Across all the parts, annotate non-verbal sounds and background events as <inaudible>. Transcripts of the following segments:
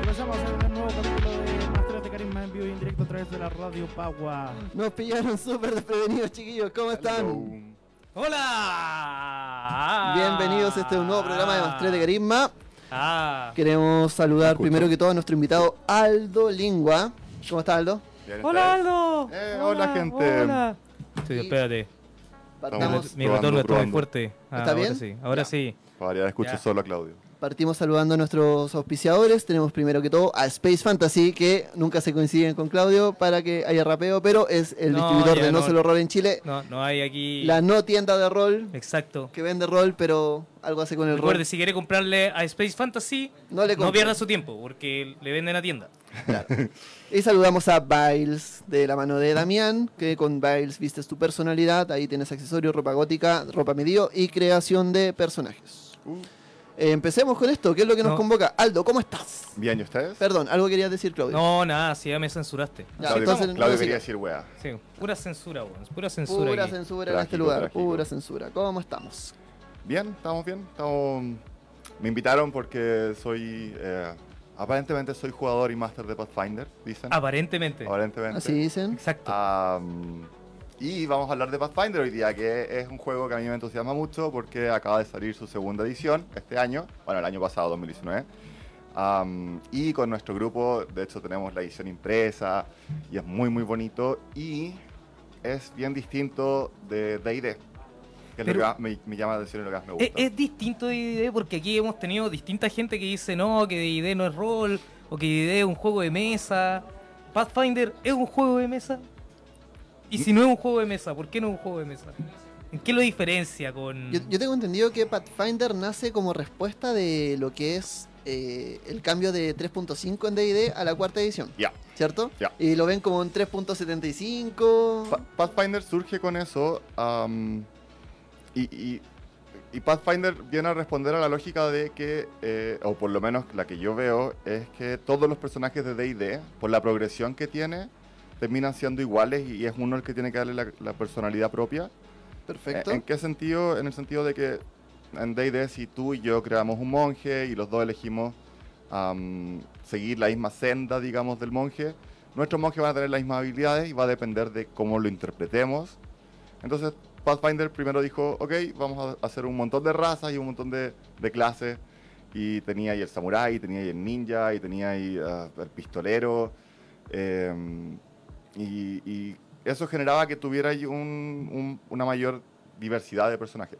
Comenzamos en el nuevo capítulo de Masteres de Carisma en vivo y en directo a través de la radio Pagua. Nos pillaron súper desprevenidos, chiquillos. ¿Cómo están? ¡Hola! Bienvenidos a este nuevo programa de Mastrés de Carisma. Ah. Queremos saludar Escucho. primero que todo a nuestro invitado Aldo Lingua. ¿Cómo está Aldo? Bien, ¡Hola. Aldo! Eh, hola, gente. Hola. Sí, espérate. Mi retorno está muy fuerte. Ah, ¿Está ahora bien? sí, ahora Ya. sí. Para variar, escucho Ya. solo a Claudio. partimos saludando a nuestros auspiciadores. Tenemos primero que todo a Space Fantasy, que nunca se coinciden con Claudio para que haya rapeo, pero es el No, distribuidor ya de No, no. Solo Rol en Chile. No, no hay aquí. La no tienda de rol Exacto. que vende rol, pero algo hace con el Recuerde, rol. si quiere comprarle a Space Fantasy, No le no pierda su tiempo, porque le venden a tienda. Y saludamos a Biles de la mano de Damián, que con Biles vistes tu personalidad, ahí tienes accesorios, ropa gótica, ropa medio y creación de personajes. Uh. Eh, empecemos con esto, ¿qué es lo que nos No. convoca? Aldo, ¿cómo estás? Bien, ¿y ustedes? Perdón, algo querías decir, Claudio. No, nada, si ya me censuraste. Ya, Claudio, entonces, Claudio quería decir wea. Sí, pura censura, weón. Pura censura. Pura aquí. censura en este Trágico, lugar, trágico. pura censura. ¿Cómo estamos? Bien, estamos bien. Estamos... Me invitaron porque soy... eh, aparentemente soy jugador y máster de Pathfinder, dicen. Aparentemente. Aparentemente. Así dicen. Exacto. Am, y vamos a hablar de Pathfinder hoy día, que es un juego que a mí me entusiasma mucho porque acaba de salir su segunda edición este año, bueno, el año pasado, 2019. Am, y con nuestro grupo, de hecho, tenemos la edición impresa y es muy, muy bonito. Y es bien distinto de D&D, que es lo Pero- que más me, me llama la atención y lo que más me gusta. Es, es distinto de D&D porque aquí hemos tenido distinta gente que dice no, que D&D no es rol, o que D&D es un juego de mesa. Pathfinder es un juego de mesa. Y si no es un juego de mesa, ¿por qué no es un juego de mesa? ¿En qué lo diferencia con...? Yo, yo tengo entendido que Pathfinder nace como respuesta de lo que es eh, el cambio de 3.5 en D&D a la cuarta edición, Ya. ¿cierto? Ya. Y lo ven como un 3.75. Pa- Pathfinder surge con eso y- y Pathfinder viene a responder a la lógica de que, eh, o por lo menos la que yo veo, es que todos los personajes de D&D, por la progresión que tiene, terminan siendo iguales y es uno el que tiene que darle la, la personalidad propia. Perfecto. Eh, ¿En qué sentido? En el sentido de que en D&D si tú y yo creamos un monje y los dos elegimos am, seguir la misma senda, digamos, del monje, nuestros monjes van a tener las mismas habilidades y va a depender de cómo lo interpretemos. Entonces Pathfinder primero dijo, ok, vamos a hacer un montón de razas y un montón de, de clases. Y tenía ahí el samurái, tenía ahí el ninja, y tenía ahí ah, el pistolero. em, y, y eso generaba que tuviera un- un- una mayor diversidad de personajes.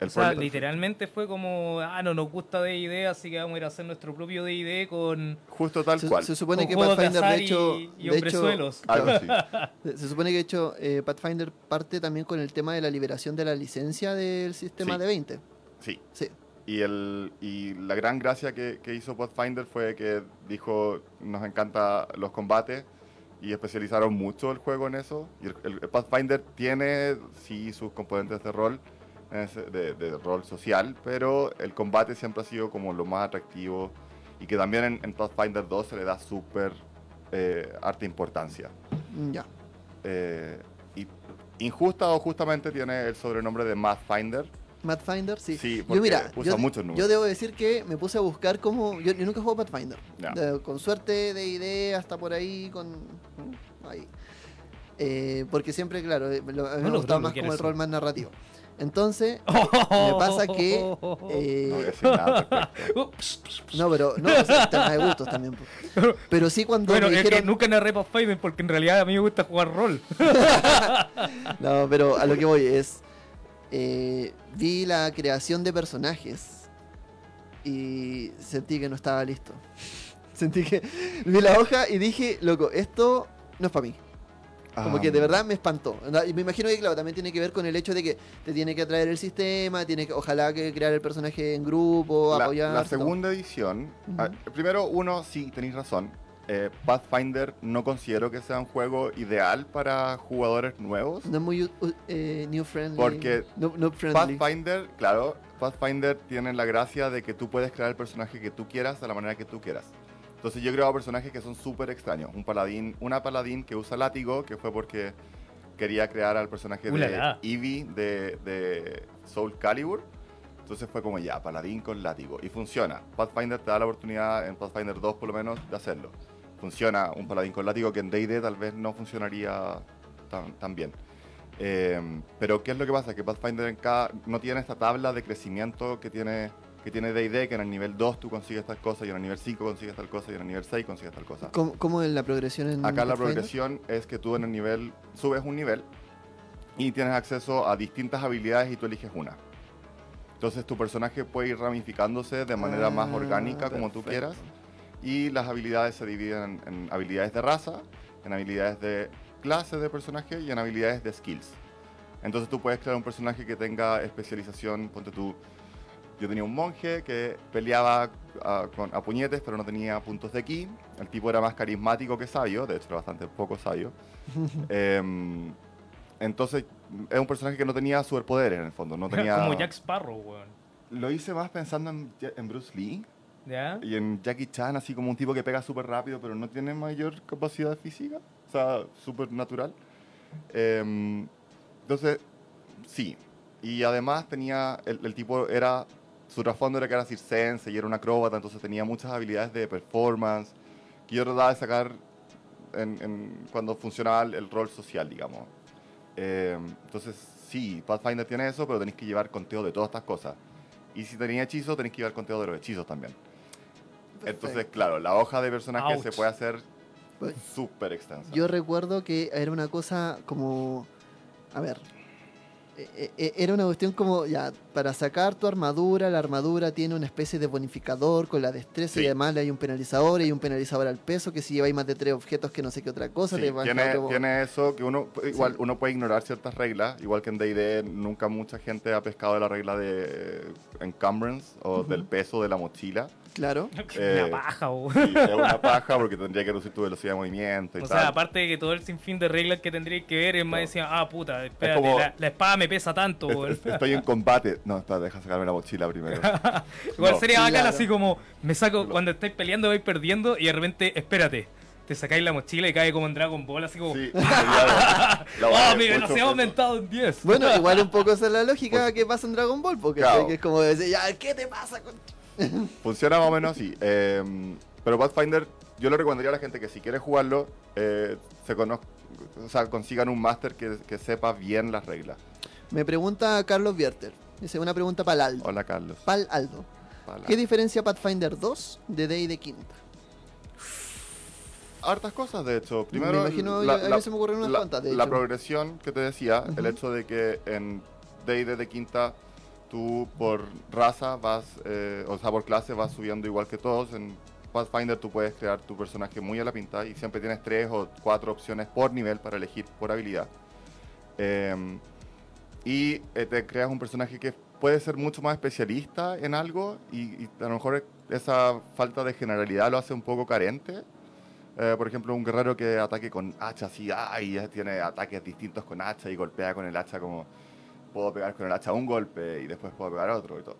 El o sea, literalmente fue como, ah, no nos gusta D&D, así que vamos a ir a hacer nuestro propio D&D con, Justo tal se, cual. se supone con que de Pathfinder, de hecho, y, y de hecho, <laughs> se se supone que de hecho eh, Pathfinder parte también con el tema de la liberación de la licencia del sistema Sí. de 20. Sí. Sí. Y, el, y la gran gracia que, que hizo Pathfinder fue que dijo, nos encanta los combates y especializaron mucho el juego en eso. Y el, el Pathfinder tiene, sí, sus componentes de rol, de, de rol social, pero el combate siempre ha sido como lo más atractivo y que también en, en Pathfinder 2 se le da súper eh, harta importancia. Mm, Ya. Eh, y injusta o justamente tiene el sobrenombre de Mathfinder. Pathfinder, sí. Sí, yo mira, usa yo, debo decir que me puse a buscar cómo. Yo, yo nunca juego Pathfinder. Eh, con suerte de idea hasta por ahí, con. Ahí. Eh, porque siempre, claro, eh, lo- a mí No me gustaba más como el rol más narrativo. Entonces, <laughs> me pasa que. No voy a decir nada al respecto. <laughs> no, pero. No, o sea, tema de gustos también. <laughs> Pero sí, cuando Bueno, me es que dijeron. nunca narré Pathfinder porque en realidad a mí me gusta jugar rol. No, pero a lo que voy es. Eh, vi la creación de personajes y sentí que no estaba listo. <laughs> Sentí que vi la hoja y dije, loco, esto no es para mí. Como que de Ah, verdad me espantó. Y me imagino que, claro, también tiene que ver con el hecho de que te tiene que atraer el sistema, tiene que, ojalá que crear el personaje en grupo, apoyar. la segunda edición, ah, primero uno, sí, tenéis razón. Eh, Pathfinder no considero que sea un juego ideal para jugadores nuevos. No es muy uh, eh, new friendly. Porque no, no friendly. Pathfinder, claro, Pathfinder tiene la gracia de que tú puedes crear el personaje que tú quieras de la manera que tú quieras. Entonces yo he creado personajes que son súper extraños. Un paladín, una paladín que usa látigo, que fue porque quería crear al personaje de. Eevee de, de Soul Calibur. Entonces fue como ya, paladín con látigo. Y funciona. Pathfinder te da la oportunidad, en Pathfinder 2 por lo menos, de hacerlo. Funciona un paladín con látigo que en D&D tal vez no funcionaría tan, tan bien. Eh, pero ¿qué es lo que pasa? Que Pathfinder en cada, no tiene esta tabla de crecimiento que tiene que tiene D&D, que en el nivel 2 tú consigues tal cosa, y en el nivel 5 consigues tal cosa, y en el nivel 6 consigues tal cosa. ¿Cómo, cómo es la progresión en Acá la Pathfinder? progresión es que tú en el nivel, subes un nivel y tienes acceso a distintas habilidades y tú eliges una. Entonces tu personaje puede ir ramificándose de manera más Ah, orgánica como tú perfecto. quieras y las habilidades se dividen en, en habilidades de raza, en habilidades de clase de personaje y en habilidades de skills. Entonces tú puedes crear un personaje que tenga especialización, ponte tú, yo tenía un monje que peleaba ah, con, a puñetes pero no tenía puntos de ki, el tipo era más carismático que sabio, de hecho era bastante poco sabio. <laughs> Em, entonces es un personaje que no tenía superpoderes en el fondo, no <laughs> tenía... Como Jack Sparrow, weón. Lo hice más pensando en Bruce Lee Y en Jackie Chan, así como un tipo que pega súper rápido, pero no tiene mayor capacidad física, o sea, súper natural. Em, entonces, sí. Y además tenía, el, el tipo era, su trasfondo era que era circense y era un acróbata, entonces tenía muchas habilidades de performance que yo trataba de sacar en, en- cuando funcionaba el, el rol social, digamos. Em, entonces, sí, Pathfinder tiene eso, pero tenéis que llevar conteo de todas estas cosas. Y si tenía hechizo, tenéis que llevar conteo de los hechizos también. Entonces, Perfecto. claro, la hoja de personaje se Ouch. puede hacer Pues, súper extensa. Yo recuerdo que era una cosa como. A ver. e- e- Era una cuestión como, ya, para sacar tu armadura, la armadura tiene una especie de bonificador con la destreza y Sí. además le hay un penalizador y hay un penalizador al peso que si lleváis más de tres objetos que no sé qué otra cosa, Sí, te tiene, otro- tiene eso que uno igual uno puede ignorar ciertas reglas, igual que en D&D nunca mucha gente ha pescado la regla de eh, encumbrance o Ujú. del peso de la mochila. Claro. <laughs> Eh, Una paja. Sí, es una <laughs> paja porque tendría que reducir tu velocidad de movimiento y O tal. sea, aparte de que todo el sinfín de reglas que tendría que ver, es más Claro. decía, ah, puta, espérate, como- la, la espada me pesa tanto, Es- <laughs> estoy en combate. No, espera, deja sacarme la mochila primero. Igual No. sería bacán Claro. así como, me saco, cuando estáis peleando vais perdiendo y de repente, espérate, te sacáis la mochila y cae como en Dragon Ball, así como, Sí, la ¡Oh, mi velocidad ha aumentado en 10! Bueno, igual un poco esa es la lógica que pasa en Dragon Ball, porque Claro. que es como decir, ya, ¿qué te pasa con.? <laughs> Funciona más o menos así. eh, pero Pathfinder, yo le recomendaría a la gente que si quiere jugarlo, eh, se conoz- o sea, consigan un máster que, que sepa bien las reglas. Me pregunta Carlos Vierter. Dice una pregunta para Aldo. Hola, Carlos. Pal Aldo. ¿Qué diferencia Pathfinder 2 de Day de Quinta? Hartas cosas, de hecho. Primero, Me imagino, a mí se me ocurrieron unas la- cuantas, de la hecho. progresión que te decía, el hecho de que en D&D de quinta tú por raza vas, eh, o sea, por clase vas subiendo igual que todos. En Pathfinder tú puedes crear tu personaje muy a la pinta y siempre tienes tres o cuatro opciones por nivel para elegir por habilidad. Em, y eh, te creas un personaje que puede ser mucho más especialista en algo y, y a lo mejor esa falta de generalidad lo hace un poco carente. Eh, por ejemplo, un guerrero que ataque con hacha así, ay, ya tiene ataques distintos con hacha y golpea con el hacha como puedo pegar con el hacha un golpe y después puedo pegar otro y todo.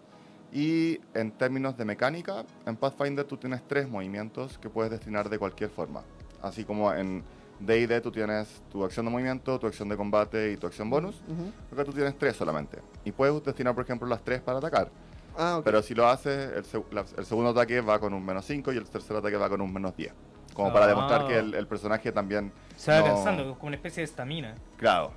Y en términos de mecánica, en Pathfinder tú tienes tres movimientos que puedes destinar de cualquier forma. Así como en D&D tú tienes tu acción de movimiento, tu acción de combate y tu acción bonus. Ujú. Acá tú tienes tres solamente. Y puedes destinar, por ejemplo, las tres para atacar. Ah, ok. Pero si lo haces, el, seg- la- el segundo ataque va con un menos 5 y el tercer ataque va con un menos 10. Como para Ah. demostrar que el, el personaje también... Se va no- cansando, como una especie de estamina. Claro.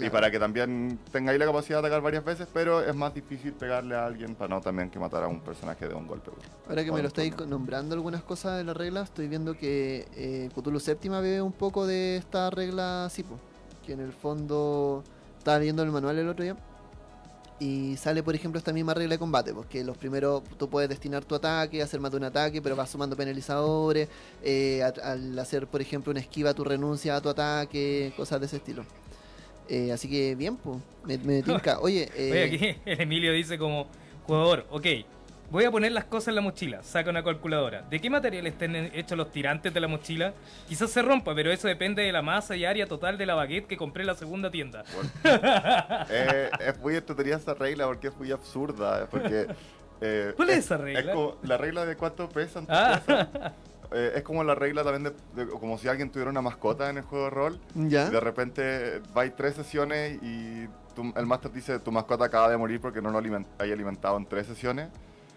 Y para que también tengáis la capacidad de atacar varias veces, pero es más difícil pegarle a alguien para no también que matar a un personaje de un golpe. Ahora que o me lo estáis nombrando algunas cosas de la regla, estoy viendo que eh, Cthulhu Séptima bebe un poco de esta regla Sipo. Que en el fondo estaba leyendo el manual el otro día. Y sale, por ejemplo, esta misma regla de combate, porque los primeros tú puedes destinar tu ataque, hacer más de un ataque, pero vas sumando penalizadores. eh, a- al hacer, por ejemplo, una esquiva, tu renuncia a tu ataque, cosas de ese estilo. Eh, así que bien, pues, me, me <laughs> tinca. Oye, eh, Oye, aquí <laughs> el Emilio dice como, jugador, ok, voy a poner las cosas en la mochila, saca una calculadora. ¿De qué material estén hechos los tirantes de la mochila? Quizás se rompa, pero eso depende de la masa y área total de la baguette que compré en la segunda tienda. <laughs> Eh, es muy entretenida esa regla porque es muy absurda. Porque, eh, ¿Cuál es esa regla? Es como la regla de cuánto pesan tus Ah. Eh, es como la regla también de, de- como si alguien tuviera una mascota en el juego de rol. ¿ya? De repente vais tres sesiones y tu- el máster dice tu mascota acaba de morir porque no lo aliment- hay alimentado en tres sesiones.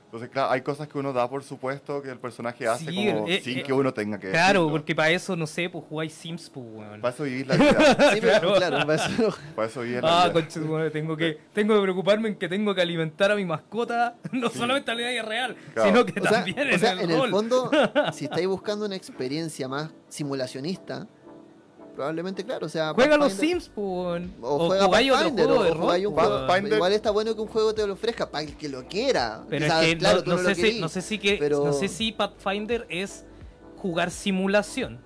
Entonces, claro, hay cosas que uno da por supuesto que el personaje hace Sí, como eh, sin eh, que uno tenga que Claro, decirlo. porque para eso, no sé, pues jugáis Sims, pues, weón. Para eso vivir la <laughs> vida. Sí, pero claro, para eso- Para eso vivir la Ah, vida. conche, tu madre, tengo que, tengo que preocuparme en que tengo que alimentar a mi mascota, <laughs> no solamente en la vida real, Claro. sino que o sea, también o en sea, el en el fondo, <laughs> si estáis buscando una experiencia más simulacionista, probablemente, claro, o sea, Juega los Sims, pues, weón. O, O, juega Pathfinder, o rol, un juego. Igual está bueno que un juego te lo ofrezca para el que lo quiera. Pero es que claro, no, tú no no sé lo si, querís, no sé si que, pero no sé si Pathfinder es jugar simulación.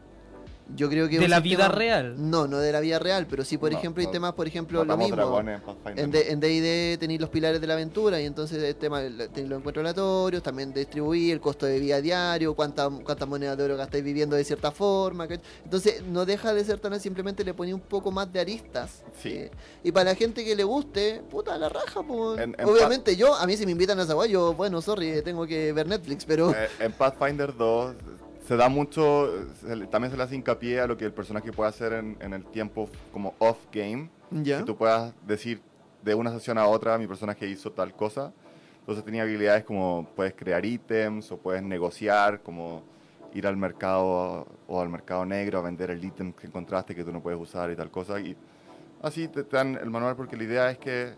Yo creo que de la sistema- vida real. No, no de la vida real, pero sí, por No, ejemplo, hay no, temas, por ejemplo, lo mismo. dragones en D&D tenéis los pilares de la aventura y entonces el tema tenéis los encuentros aleatorios, también distribuir el costo de vida diario, cuántas cuántas monedas de oro gastáis viviendo de cierta forma. Entonces no deja de ser tan simplemente le ponía un poco más de aristas. Sí. eh, y para la gente que le guste, puta la raja, pues. En- en Obviamente yo, a mí si me invitan a esa guay, yo, bueno, sorry, tengo que ver Netflix, pero... Eh, en Pathfinder 2 se da mucho, se también se le hace hincapié a lo que el personaje puede hacer en, en el tiempo como off-game. ya. Que tú puedas decir de una sesión a otra, mi personaje hizo tal cosa. Entonces tenía habilidades como puedes crear ítems o puedes negociar, como ir al mercado o al mercado negro a vender el ítem que encontraste que tú no puedes usar y tal cosa. Y así te, te dan el manual porque la idea es que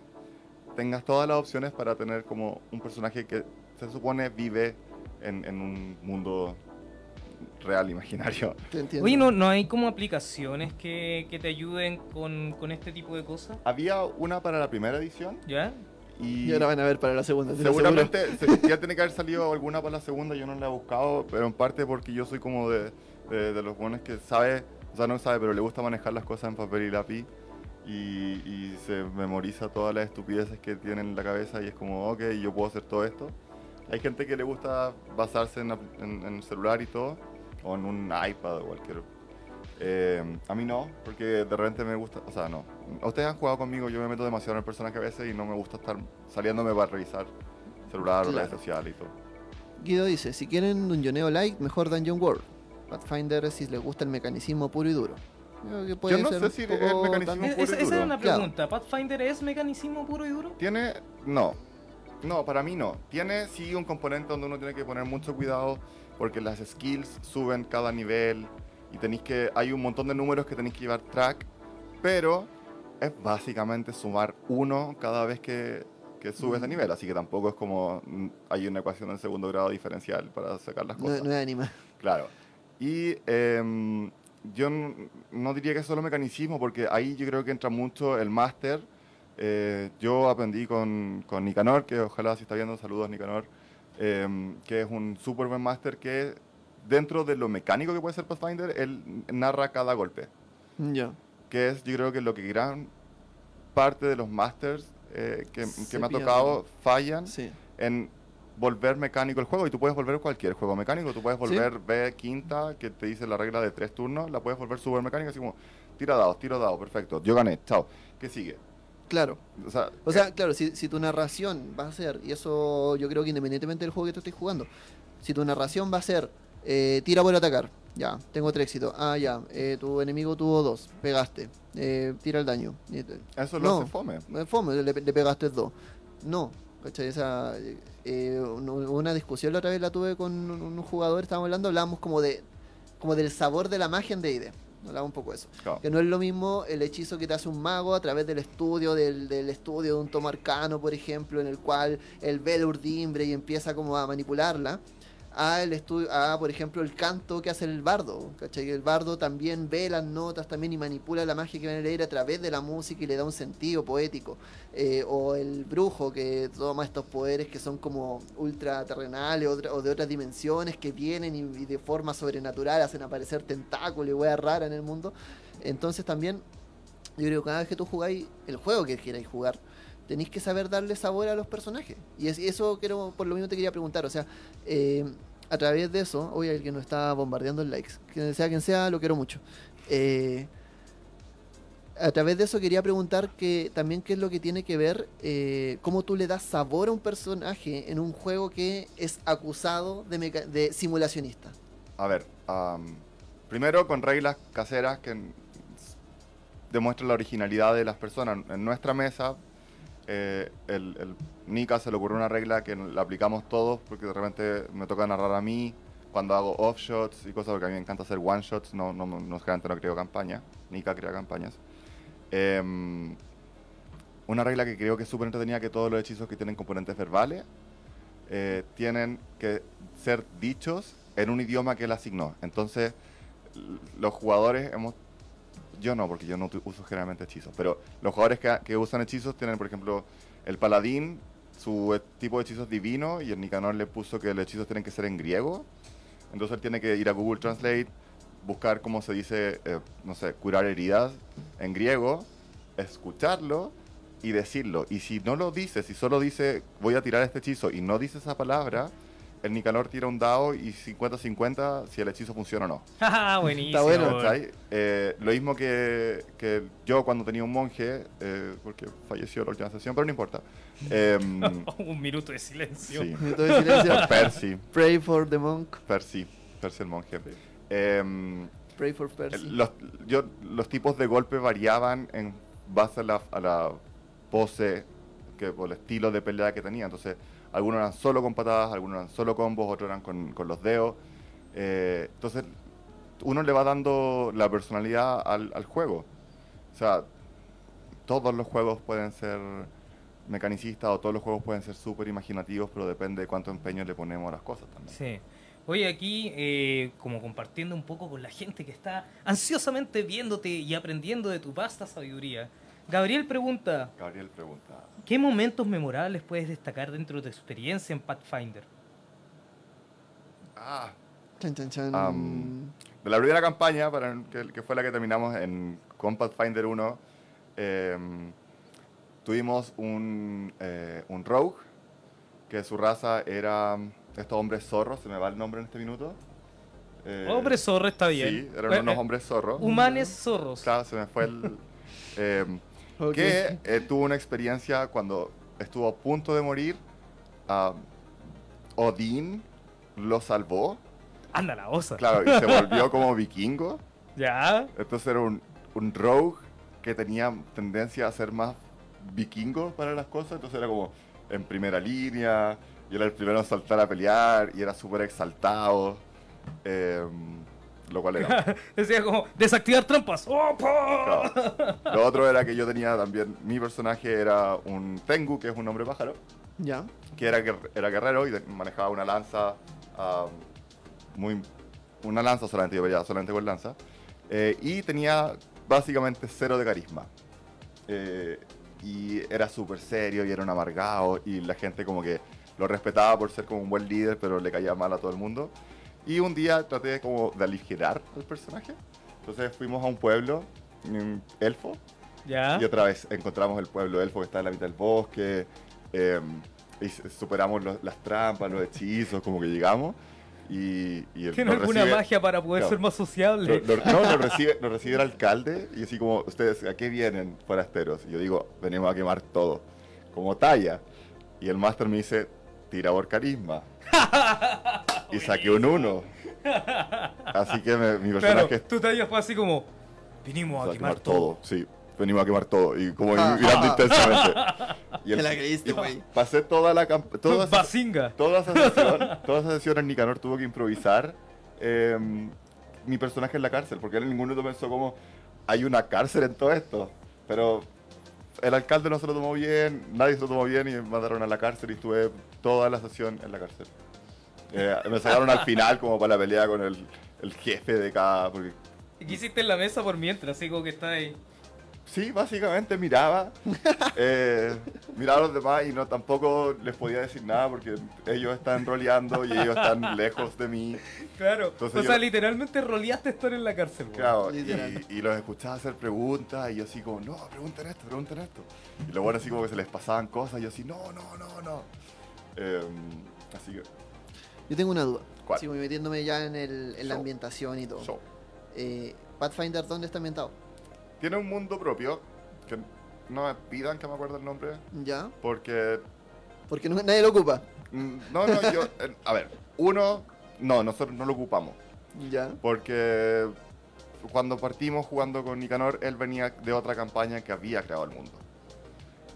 tengas todas las opciones para tener como un personaje que se supone vive en, en un mundo real, imaginario. Te entiendo. Oye, ¿no, ¿no hay como aplicaciones que, que te ayuden con, con este tipo de cosas? Había una para la primera edición ¿Ya? y... Y ahora van a ver para la segunda. Seguramente se- ya tiene que haber <laughs> salido alguna para la segunda, yo no la he buscado, pero en parte porque yo soy como de, de, de los buenos que sabe, o sea, no sabe, pero le gusta manejar las cosas en papel y lápiz y, y se memoriza todas las estupideces que tiene en la cabeza y es como, ok, yo puedo hacer todo esto. Hay gente que le gusta basarse en, en, en el celular y todo, o en un iPad o cualquier... Eh, a mí no, porque de repente me gusta, o sea, no. Ustedes han jugado conmigo, yo me meto demasiado en el personaje a veces y no me gusta estar saliéndome para revisar celular o Claro. redes sociales y todo. Guido dice, si quieren Dungeoneo Light, mejor Dungeon World. Pathfinder si les gusta el mecanismo puro y duro. Que puede Yo no ser sé un si es mecanismo también- Es- puro y esa esa duro. es una Claro. pregunta. ¿Pathfinder es mecanismo puro y duro? Tiene, no, no, para mí no. Tiene sí un componente donde uno tiene que poner mucho cuidado porque las skills suben cada nivel y tenéis que, hay un montón de números que tenéis que llevar track, pero es básicamente sumar uno cada vez que, que subes de nivel, así que tampoco es como mm, hay una ecuación en segundo grado diferencial para sacar las No, cosas. no es anime. Claro. Y em, yo no diría que es solo mecanicismo, porque ahí yo creo que entra mucho el máster. Eh, yo aprendí con, con Nicanor, que ojalá si está viendo, saludos Nicanor, em, que es un súper buen máster que dentro de lo mecánico que puede ser Pathfinder, él narra cada golpe. Ya. Que es, yo creo que lo que gran parte de los masters eh, que, que me ha tocado fallan Sí. en volver mecánico el juego y tú puedes volver cualquier juego mecánico, tú puedes volver B quinta que te dice la regla de tres turnos, la puedes volver super mecánica así como tira dados, tiro dados, perfecto, yo gané, chao, ¿qué sigue? Claro. O sea, O sea, claro, si, si tu narración va a ser, y eso yo creo que independientemente del juego que tú estés jugando, si tu narración va a ser, eh, tira por atacar, ya, tengo tres éxitos, ah, ya, eh, tu enemigo tuvo dos, pegaste, eh, tira el daño. Eso lo no. hace fome. Eh, Fome, le, le pegaste dos. No, ¿cachai? Esa, eh, un- una discusión la otra vez la tuve con un, un jugador, estábamos hablando, hablábamos como de como del sabor de la magia en D&D. Hablaba un poco de eso. Claro. Que no es lo mismo el hechizo que te hace un mago a través del estudio, del, del estudio de un tomo arcano, por ejemplo, en el cual él ve el urdimbre y empieza como a manipularla, a el estudio, a por ejemplo el canto que hace el bardo, ¿cachai? El bardo también ve las notas también y manipula la magia que viene a leer a través de la música y le da un sentido poético. Eh, o el brujo que toma estos poderes que son como ultraterrenales o de otras dimensiones que vienen y, de forma sobrenatural hacen aparecer tentáculos y weas raras en el mundo. Entonces también, yo creo que cada vez que tú jugáis el juego que queráis jugar, tenéis que saber darle sabor a los personajes. Y es- eso quiero, por lo mismo te quería preguntar, o sea, eh, a través de eso, hoy que nos está bombardeando en likes, que sea quien sea, lo quiero mucho. Eh, a través de eso quería preguntar que también qué es lo que tiene que ver, eh, cómo tú le das sabor a un personaje en un juego que es acusado de, de simulacionista. A ver, am, primero con reglas caseras que n- demuestra la originalidad de las personas. En nuestra mesa, eh, Nika se le ocurrió una regla que la aplicamos todos porque de repente me toca narrar a mí cuando hago offshots y cosas, porque a mí me encanta hacer one shots, no, no, no, no, no creo campaña, Nika crea campañas. Em, una regla que creo que es súper entretenida que todos los hechizos que tienen componentes verbales eh, tienen que ser dichos en un idioma que él asignó. Entonces, los jugadores hemos... Yo no, porque yo no uso generalmente hechizos, pero los jugadores que, que usan hechizos tienen, por ejemplo, el paladín, su tipo de hechizo es divino, y el Nicanor le puso que los hechizos tienen que ser en griego. Entonces él tiene que ir a Google Translate, buscar cómo se dice, eh, no sé, curar heridas en griego, escucharlo y decirlo. Y si no lo dice, si solo dice voy a tirar este hechizo y no dice esa palabra, el Nicanor tira un dado y 50-50 si el hechizo funciona o no. <laughs> Ah, buenísimo. Está bueno. ¿Cachai? Eh, lo mismo que, que yo cuando tenía un monje, eh, porque falleció la última sesión, pero no importa. <laughs> Em, Un minuto de silencio. sí. Minuto de silencio. <laughs> Percy, Pray for the monk. Percy, Percy el monje. Em, Pray for Percy. el- los, yo, los tipos de golpe variaban en base a la, a la pose, que, o el estilo de pelea que tenía. Entonces, algunos eran solo con patadas, algunos eran solo combos, otros eran con, con los dedos. Eh, entonces, uno le va dando la personalidad al, al juego. O sea, todos los juegos pueden ser mecanicistas o todos los juegos pueden ser súper imaginativos, pero depende de cuánto empeño le ponemos a las cosas también. Sí. Oye, aquí, eh, como compartiendo un poco con la gente que está ansiosamente viéndote y aprendiendo de tu vasta sabiduría. Gabriel pregunta, Gabriel pregunta. ¿Qué momentos memorables puedes destacar dentro de tu experiencia en Pathfinder? Ah, Chan, chan, chan. Am, de la primera campaña, para, que, que fue la que terminamos en con Pathfinder 1, em, tuvimos un, eh, un rogue, que su raza era estos hombres zorros, se me va el nombre en este minuto. Eh, Hombre zorro está bien. Sí, eran Eh, unos eh, hombres zorros. Humanes zorros. Claro, se me fue el... <laughs> que eh, tuvo una experiencia cuando estuvo a punto de morir. ah, Odín lo salvó, Anda la osa. claro, y se volvió como vikingo. <laughs> Ya. Entonces era un, un rogue que tenía tendencia a ser más vikingo para las cosas. Entonces era como en primera línea, y era el primero en saltar a pelear, y era súper exaltado. em, lo cual era. <laughs> Decía como, desactivar trampas. ¡Opa! claro. Lo otro era que yo tenía también. Mi personaje era un Tengu, que es un hombre pájaro. Ya. que era, era guerrero y manejaba una lanza muy una lanza solamente yo peleaba solamente con lanza eh, y tenía básicamente cero de carisma Eh, y era súper serio y era un amargado y la gente como que lo respetaba por ser como un buen líder pero le caía mal a todo el mundo y un día traté de como de aligerar al personaje entonces fuimos a un pueblo mm, elfo Ya. y otra vez encontramos el pueblo elfo que está en la mitad del bosque. eh, y superamos los- las trampas, los hechizos, como que llegamos. Y, y ¿Tiene alguna recibe- magia para poder Claro. ser más sociable? lo- lo- no, nos recibe, nos recibe el alcalde y así como, ¿ustedes a qué vienen, forasteros? Y yo digo, venimos a quemar todo, como talla. Y el máster me dice, tira por carisma. <laughs> y saqué un 1. Así que me- mi Claro, personaje tu talla fue así como, vinimos a a quemar todo. Sí, venimos a quemar todo. Y como Ah. mirando intensamente. Y <laughs> Te la creíste, güey. Pasé toda la camp- toda esa, toda esa sesión, <laughs> toda esa sesión el Nicanor tuvo que improvisar eh, mi personaje en la cárcel, porque él ninguno pensó como hay una cárcel en todo esto. Pero el alcalde no se lo tomó bien, nadie se lo tomó bien y me mandaron a la cárcel y estuve toda la sesión en la cárcel. Eh, me sacaron al final como para la pelea con el, el jefe de cada... Porque ¿Y qué hiciste en la mesa por mientras? Así como que está ahí. Sí, básicamente miraba, eh, miraba a los demás y no tampoco les podía decir nada porque ellos están roleando y ellos están lejos de mí. Claro. Entonces o yo- sea, literalmente roleaste estar en la cárcel. Claro, y, y los escuchaba hacer preguntas y yo así como, no, pregunten esto, pregunten esto. Y luego así como que se les pasaban cosas y yo así, no, no, no, no. Eh, así que, Yo tengo una duda. ¿Cuál? Sigo metiéndome ya en, el, en la ambientación y todo. show. Eh, Pathfinder, ¿dónde está ambientado? Tiene un mundo propio, que no me pidan que me acuerde el nombre, Ya. porque Porque no- nadie lo ocupa. Mm, No, no, yo. <laughs> eh, a ver, uno, no, nosotros no lo ocupamos. Ya. Porque cuando partimos jugando con Nicanor, él venía de otra campaña que había creado el mundo.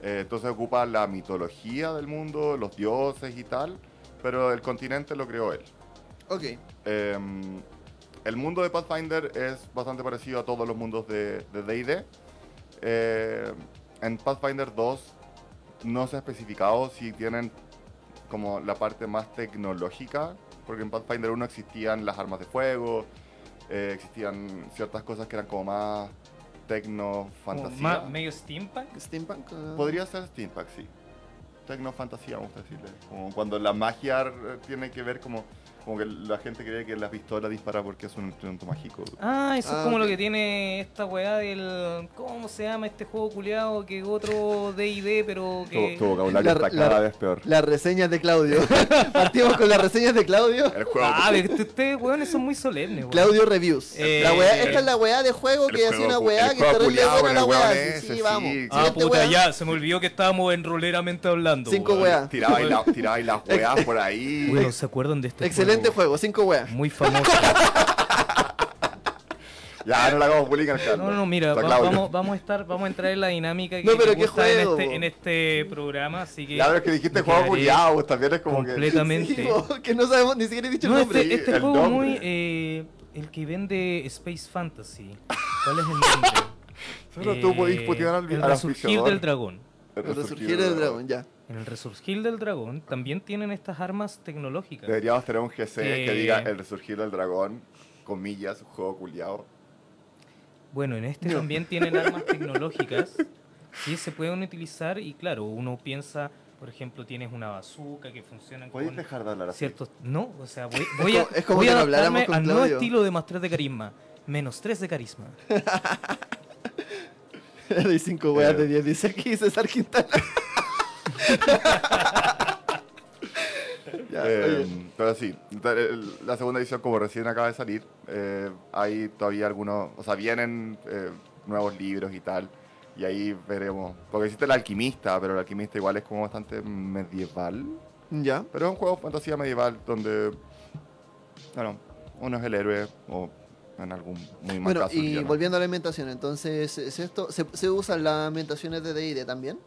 Eh, entonces ocupa la mitología del mundo, los dioses y tal, pero el continente lo creó él. Ok. Em, el mundo de Pathfinder es bastante parecido a todos los mundos de D&D. Eh, en Pathfinder 2 no se ha especificado si tienen como la parte más tecnológica, porque en Pathfinder 1 existían las armas de fuego, eh, existían ciertas cosas que eran como más tecno fantasía. medio steampunk. Steampunk. ah. Podría ser steampunk, sí. Tecno fantasía, vamos a decirle. Como cuando la magia eh, tiene que ver como, como que la gente cree que la pistola dispara porque es un instrumento mágico. Ah, eso Ah, es como ok. lo que tiene esta weá del. ¿Cómo se llama este juego culiado? Que otro DD, pero Tu, que. tu vocabulario La- está la- cada vez peor. Las reseñas de Claudio. <laughs> Partimos con las reseñas de Claudio. El juego. Ah, pero ustedes, weones, son muy solemnes, weón. Claudio Reviews. Eh, la weá, esta es la weá de juego que hacía una weá que culiao buena la weá. Sí, sí, vamos. Ah, puta, weá. ya, se me olvidó que estábamos en roleramente hablando. Cinco weá. La, tirabais las weas por ahí. Bueno, ¿se acuerdan de este Excelente juego, cinco weas. Muy famoso. <laughs> Ya, no la hagamos bullying al. No, no, mira, va- vamos, vamos a estar, vamos a entrar en la dinámica que No, pero me qué gusta en, juego, este, po. en este programa, así que. Ya, pero es que dijiste juego culiado, pues también es como que. Completamente. Sí, bo, que no sabemos, ni siquiera he dicho No, el nombre. este, este el juego nombre. muy. eh, el que vende Space Fantasy. ¿Cuál es el nombre? <laughs> Solo tú podís Eh, putear al- El resurgir del dragón. El resurgir del dragón, ya. En el resurgir del dragón también tienen estas armas tecnológicas. Deberíamos tener un GC que Eh. diga el resurgir del dragón, comillas, juego culiado. Bueno, en este también tienen armas tecnológicas <laughs> que se pueden utilizar y claro, uno piensa, por ejemplo, tienes una bazooka que funciona ¿Podéis con dejar de hablar así? ciertos... No, o sea, voy, voy a, como- es como voy que a adaptarme al nuevo estilo de más 3 de carisma. Menos 3 de carisma. <laughs> De cinco weas de 10, dice aquí César Quintana. <laughs> Ya, Eh, pero sí, la segunda edición como recién acaba de salir, eh, hay todavía algunos, o sea, vienen eh, nuevos libros y tal, y ahí veremos, porque existe el alquimista, pero el alquimista igual es como bastante medieval, Ya. pero es un juego de fantasía medieval donde, bueno, uno es el héroe o en algún muy mal Bueno, caso y volviendo a la ambientación, entonces, ¿es esto? ¿Se, se usan las ambientaciones de D&D también?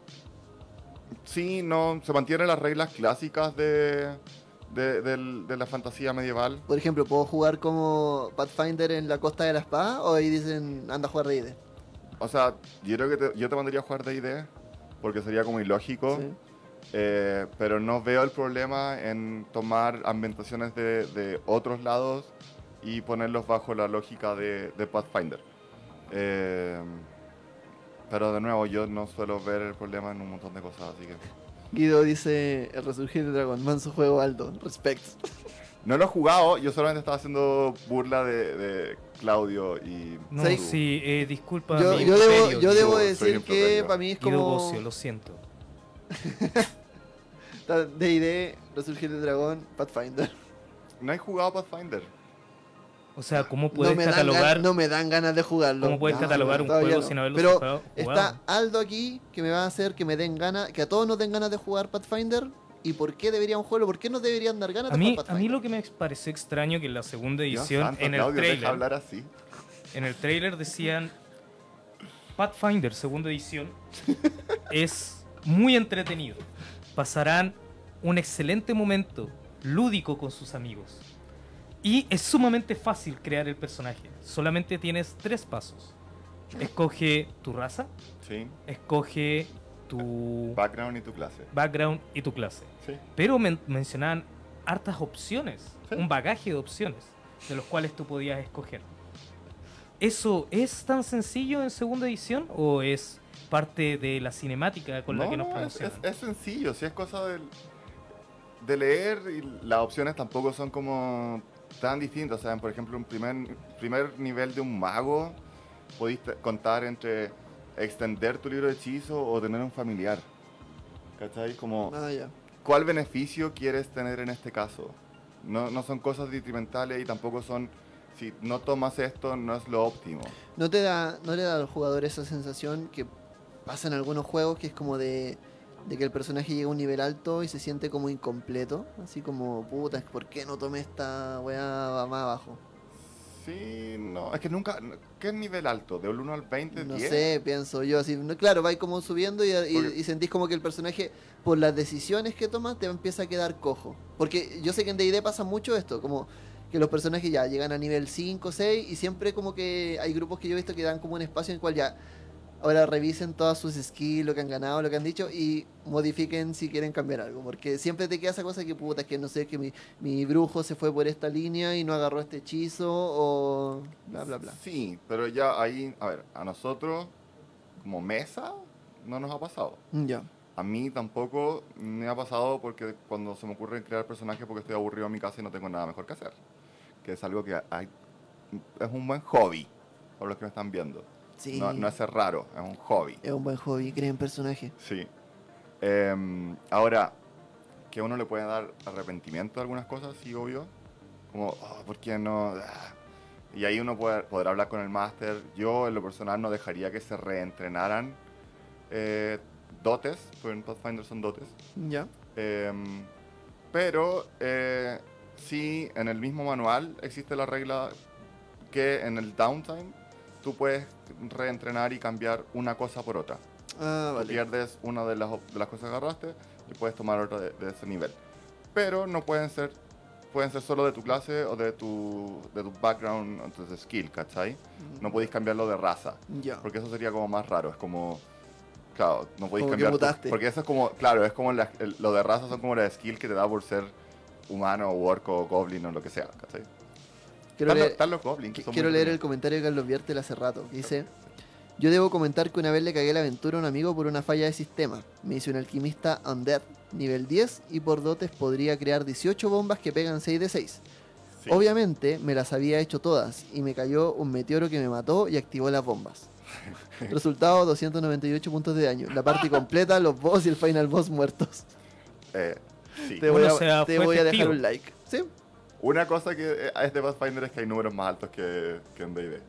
Sí, no, se mantienen las reglas clásicas de, de, de la fantasía medieval. Por ejemplo, ¿puedo jugar como Pathfinder en la Costa de la Espada? ¿O ahí dicen, anda a jugar D&D? O sea, yo creo que te- yo te mandaría a jugar D&D porque sería como ilógico. Sí. Eh, pero no veo el problema en tomar ambientaciones de, de otros lados y ponerlos bajo la lógica de, de Pathfinder. Eh, pero de nuevo, yo no suelo ver el problema en un montón de cosas, así que... Guido dice, el resurgir del dragón, manso juego Aldo, respect. <laughs> No lo he jugado, yo solamente estaba haciendo burla de, de Claudio y... No, Sí. sí, eh, disculpa. Yo, debo, yo Guido- decir que para mí es Guido como Bocio, lo siento. <laughs> D&D, resurgir del dragón, Pathfinder. No he jugado Pathfinder. O sea, ¿cómo puedes no, catalogar? no me dan ganas de jugarlo. ¿Cómo puedes No, catalogar un todavía juego no. sin haberlo Pero jugado? está Aldo aquí que me va a hacer que me den ganas, que a todos nos den ganas de jugar Pathfinder. ¿Y por qué deberíamos jugarlo? ¿Por qué nos deberían dar ganas A de mí, jugar a Pathfinder? mí lo que me pareció extraño que en la segunda edición, santo, en el Claudio, trailer, hablar así. en el trailer decían Pathfinder, segunda edición, es muy entretenido. Pasarán un excelente momento lúdico con sus amigos. Y es sumamente fácil crear el personaje. Solamente tienes tres pasos. Escoge tu raza, Sí. escoge tu Background y tu clase. background y tu clase. Sí. Pero men- mencionaban hartas opciones, Sí. un bagaje de opciones, de los cuales tú podías escoger. ¿Eso es tan sencillo en segunda edición o es parte de la cinemática con la que nos no, es, promocionan? es- es sencillo, si es cosa del- de leer y las opciones tampoco son como tan distintas. O sea, por ejemplo, un primer, primer nivel de un mago, podéis contar entre extender tu libro de hechizo o tener un familiar. ¿Cachai? Como, Ah, ya. ¿cuál beneficio quieres tener en este caso? No, no son cosas detrimentales y tampoco son, si no tomas esto, no es lo óptimo. ¿No te da, no le da al jugador esa sensación que pasa en algunos juegos que es como de, de que el personaje llega a un nivel alto y se siente como incompleto? Así como, puta, ¿por qué no tomé esta weá más abajo? Sí, no, es que nunca. ¿Qué nivel alto? ¿De un 1 al 20? No 10? sé, pienso yo. Así, no, claro, vais como subiendo y, y- y sentís como que el personaje, por las decisiones que toma, te empieza a quedar cojo. Porque yo sé que en D&D pasa mucho esto, como que los personajes ya llegan a nivel 5, 6 y siempre como que hay grupos que yo he visto que dan como un espacio en el cual ya ahora revisen todas sus skills, lo que han ganado, lo que han dicho y modifiquen si quieren cambiar algo. Porque siempre te queda esa cosa que puta, es que no sé, que mi, mi brujo se fue por esta línea y no agarró este hechizo o bla, bla, bla. Sí, pero ya ahí, a ver, a nosotros, como mesa, no nos ha pasado. Ya. A mí tampoco me ha pasado porque cuando se me ocurre crear personajes porque estoy aburrido en mi casa y no tengo nada mejor que hacer. Que es algo que hay, es un buen hobby, por los que me están viendo. Sí. No, no es raro, es un hobby. Es un buen hobby, creen personaje. Sí. Em, ahora, que uno le puede dar arrepentimiento a algunas cosas, sí, obvio. Como, oh, ¿por qué no? Ah. Y ahí uno puede, podrá hablar con el máster. Yo, en lo personal, no dejaría que se reentrenaran eh, dotes, porque en Pathfinder son dotes. Ya. Em, pero eh, sí, en el mismo manual existe la regla que en el downtime tú puedes reentrenar y cambiar una cosa por otra. Ah, vale. pierdes una de las, de las cosas que agarraste y puedes tomar otra de, de ese nivel. Pero no pueden ser, pueden ser solo de tu clase o de tu, de tu background, entonces skill, ¿cachai? No podéis cambiarlo de raza, Ya. porque eso sería como más raro, es como... Claro, no podéis cambiar... tu- porque eso es como, claro, es como la- el- lo de raza son como las skill que te da por ser humano, o orc o goblin o lo que sea, ¿cachai? Quiero leer, están los goblins. que qui- son quiero muy leer el comentario de Carlos Viertel hace rato. Que dice: Yo debo comentar que una vez le cagué la aventura a un amigo por una falla de sistema. Me hice un alquimista undead, nivel 10, y por dotes podría crear 18 bombas que pegan 6 de 6. Sí. Obviamente me las había hecho todas y me cayó un meteoro que me mató y activó las bombas. <laughs> Resultado 298 puntos de daño. La parte completa, los boss y el final boss muertos. Eh, sí. Te Bueno, voy a, te voy a dejar un like. ¿Sí? Una cosa que eh, es de Pathfinder es que hay números más altos que, que en D&D.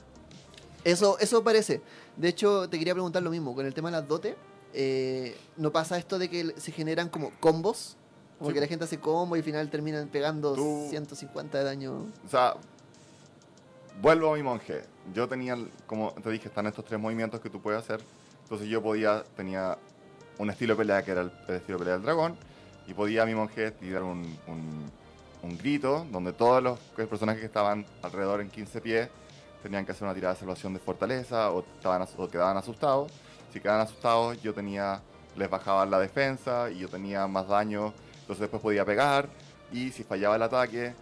Eso, eso parece. De hecho, te quería preguntar lo mismo. Con el tema de las dotes, eh, ¿no pasa esto de que se generan como combos? Como Sí. que la gente hace combo y al final terminan pegando Tú- 150 de daño. O sea, vuelvo a mi monje. Yo tenía, como te dije, están estos tres movimientos que tú puedes hacer. Entonces yo podía, tenía un estilo de pelea que era el, el estilo de pelea del dragón. Y podía a mi monje tirar un, un- un grito donde todos los personajes que estaban alrededor en 15 pies tenían que hacer una tirada de salvación de fortaleza o, estaban, o quedaban asustados. Si quedaban asustados, yo tenía, les bajaba la defensa y yo tenía más daño. Entonces después podía pegar. Y si fallaba el ataque,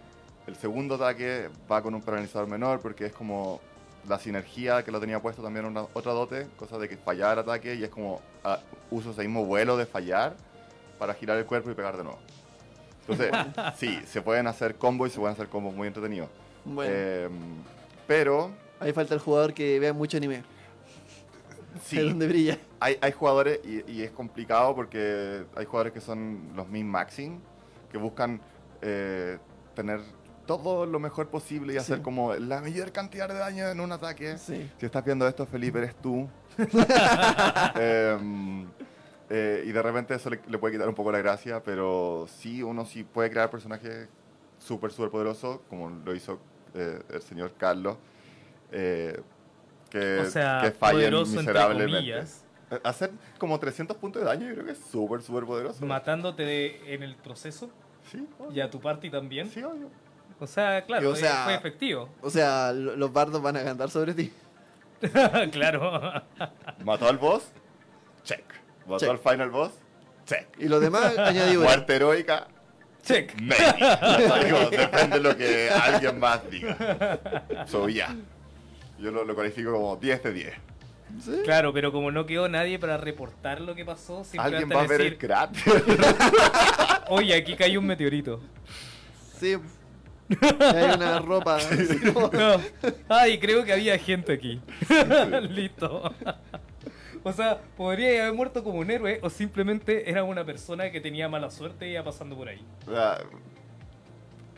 el segundo ataque va con un paralizador menor porque es como la sinergia que lo tenía puesto también una, otra dote, cosa de que fallaba el ataque y es como ah, uso ese mismo vuelo de fallar para girar el cuerpo y pegar de nuevo. Entonces, sí, se pueden hacer combos y se pueden hacer combos muy entretenidos. Bueno, Eh, pero, ahí falta el jugador que vea mucho anime. <laughs> Es sí, donde brilla. hay, hay jugadores y, y es complicado porque hay jugadores que son los min-maxing, que buscan eh, tener todo lo mejor posible y hacer como la mayor cantidad de daño en un ataque. Sí. Si estás viendo esto, Felipe, eres tú. <laughs> Em, eh, y de repente eso le, le puede quitar un poco la gracia, pero sí, uno sí puede crear personajes súper, súper poderosos, como lo hizo eh, el señor Carlos, eh, que, O sea, que fallen miserablemente. Hacer como 300 puntos de daño yo creo que es súper, súper poderoso. matándote de- en el proceso Sí, obvio. y a tu party también. Sí, obvio. O sea, claro, O sea- fue efectivo. O sea, lo- los bardos van a cantar sobre ti. <laughs> claro. ¿Mató al boss? Check. ¿Mató Check. al final boss? Check. Y los demás <laughs> añadidura. Muerte heroica? Check. <laughs> Maybe. Digo, depende de lo que alguien más diga. So, ya. Yo lo, lo califico como 10 de 10. ¿Sí? Claro, pero como no quedó nadie para reportar lo que pasó, ¿Alguien va a ver el cráter? <laughs> oye, aquí cayó un meteorito. Sí. Hay una ropa. No. Ay, creo que había gente aquí. Listo. O sea, podría haber muerto como un héroe o simplemente era una persona que tenía mala suerte y iba pasando por ahí. O sea,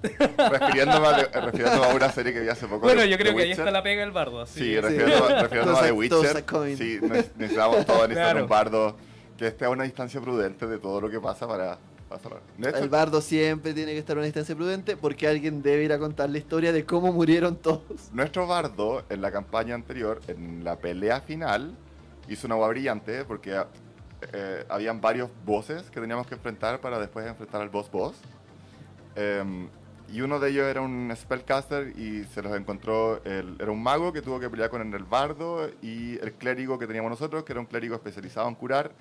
refiriéndome, a, refiriéndome a una serie que vi hace poco. Bueno, de- yo creo que ahí Witcher. está la pega del bardo. Así Sí, refiriéndome, refiriéndome a The a- a Witcher. Sí, ne- necesitamos todos necesitar Claro. un bardo que esté a una distancia prudente de todo lo que pasa para hecho, El bardo siempre tiene que estar en una distancia prudente porque alguien debe ir a contar la historia de cómo murieron todos. nuestro bardo en la campaña anterior, en la pelea final, hizo una agua brillante porque eh, habían varios bosses que teníamos que enfrentar para después enfrentar al boss boss. Em, y uno de ellos era un spellcaster y se los encontró, el- era un mago que tuvo que pelear con el bardo y el clérigo que teníamos nosotros, que era un clérigo especializado en curar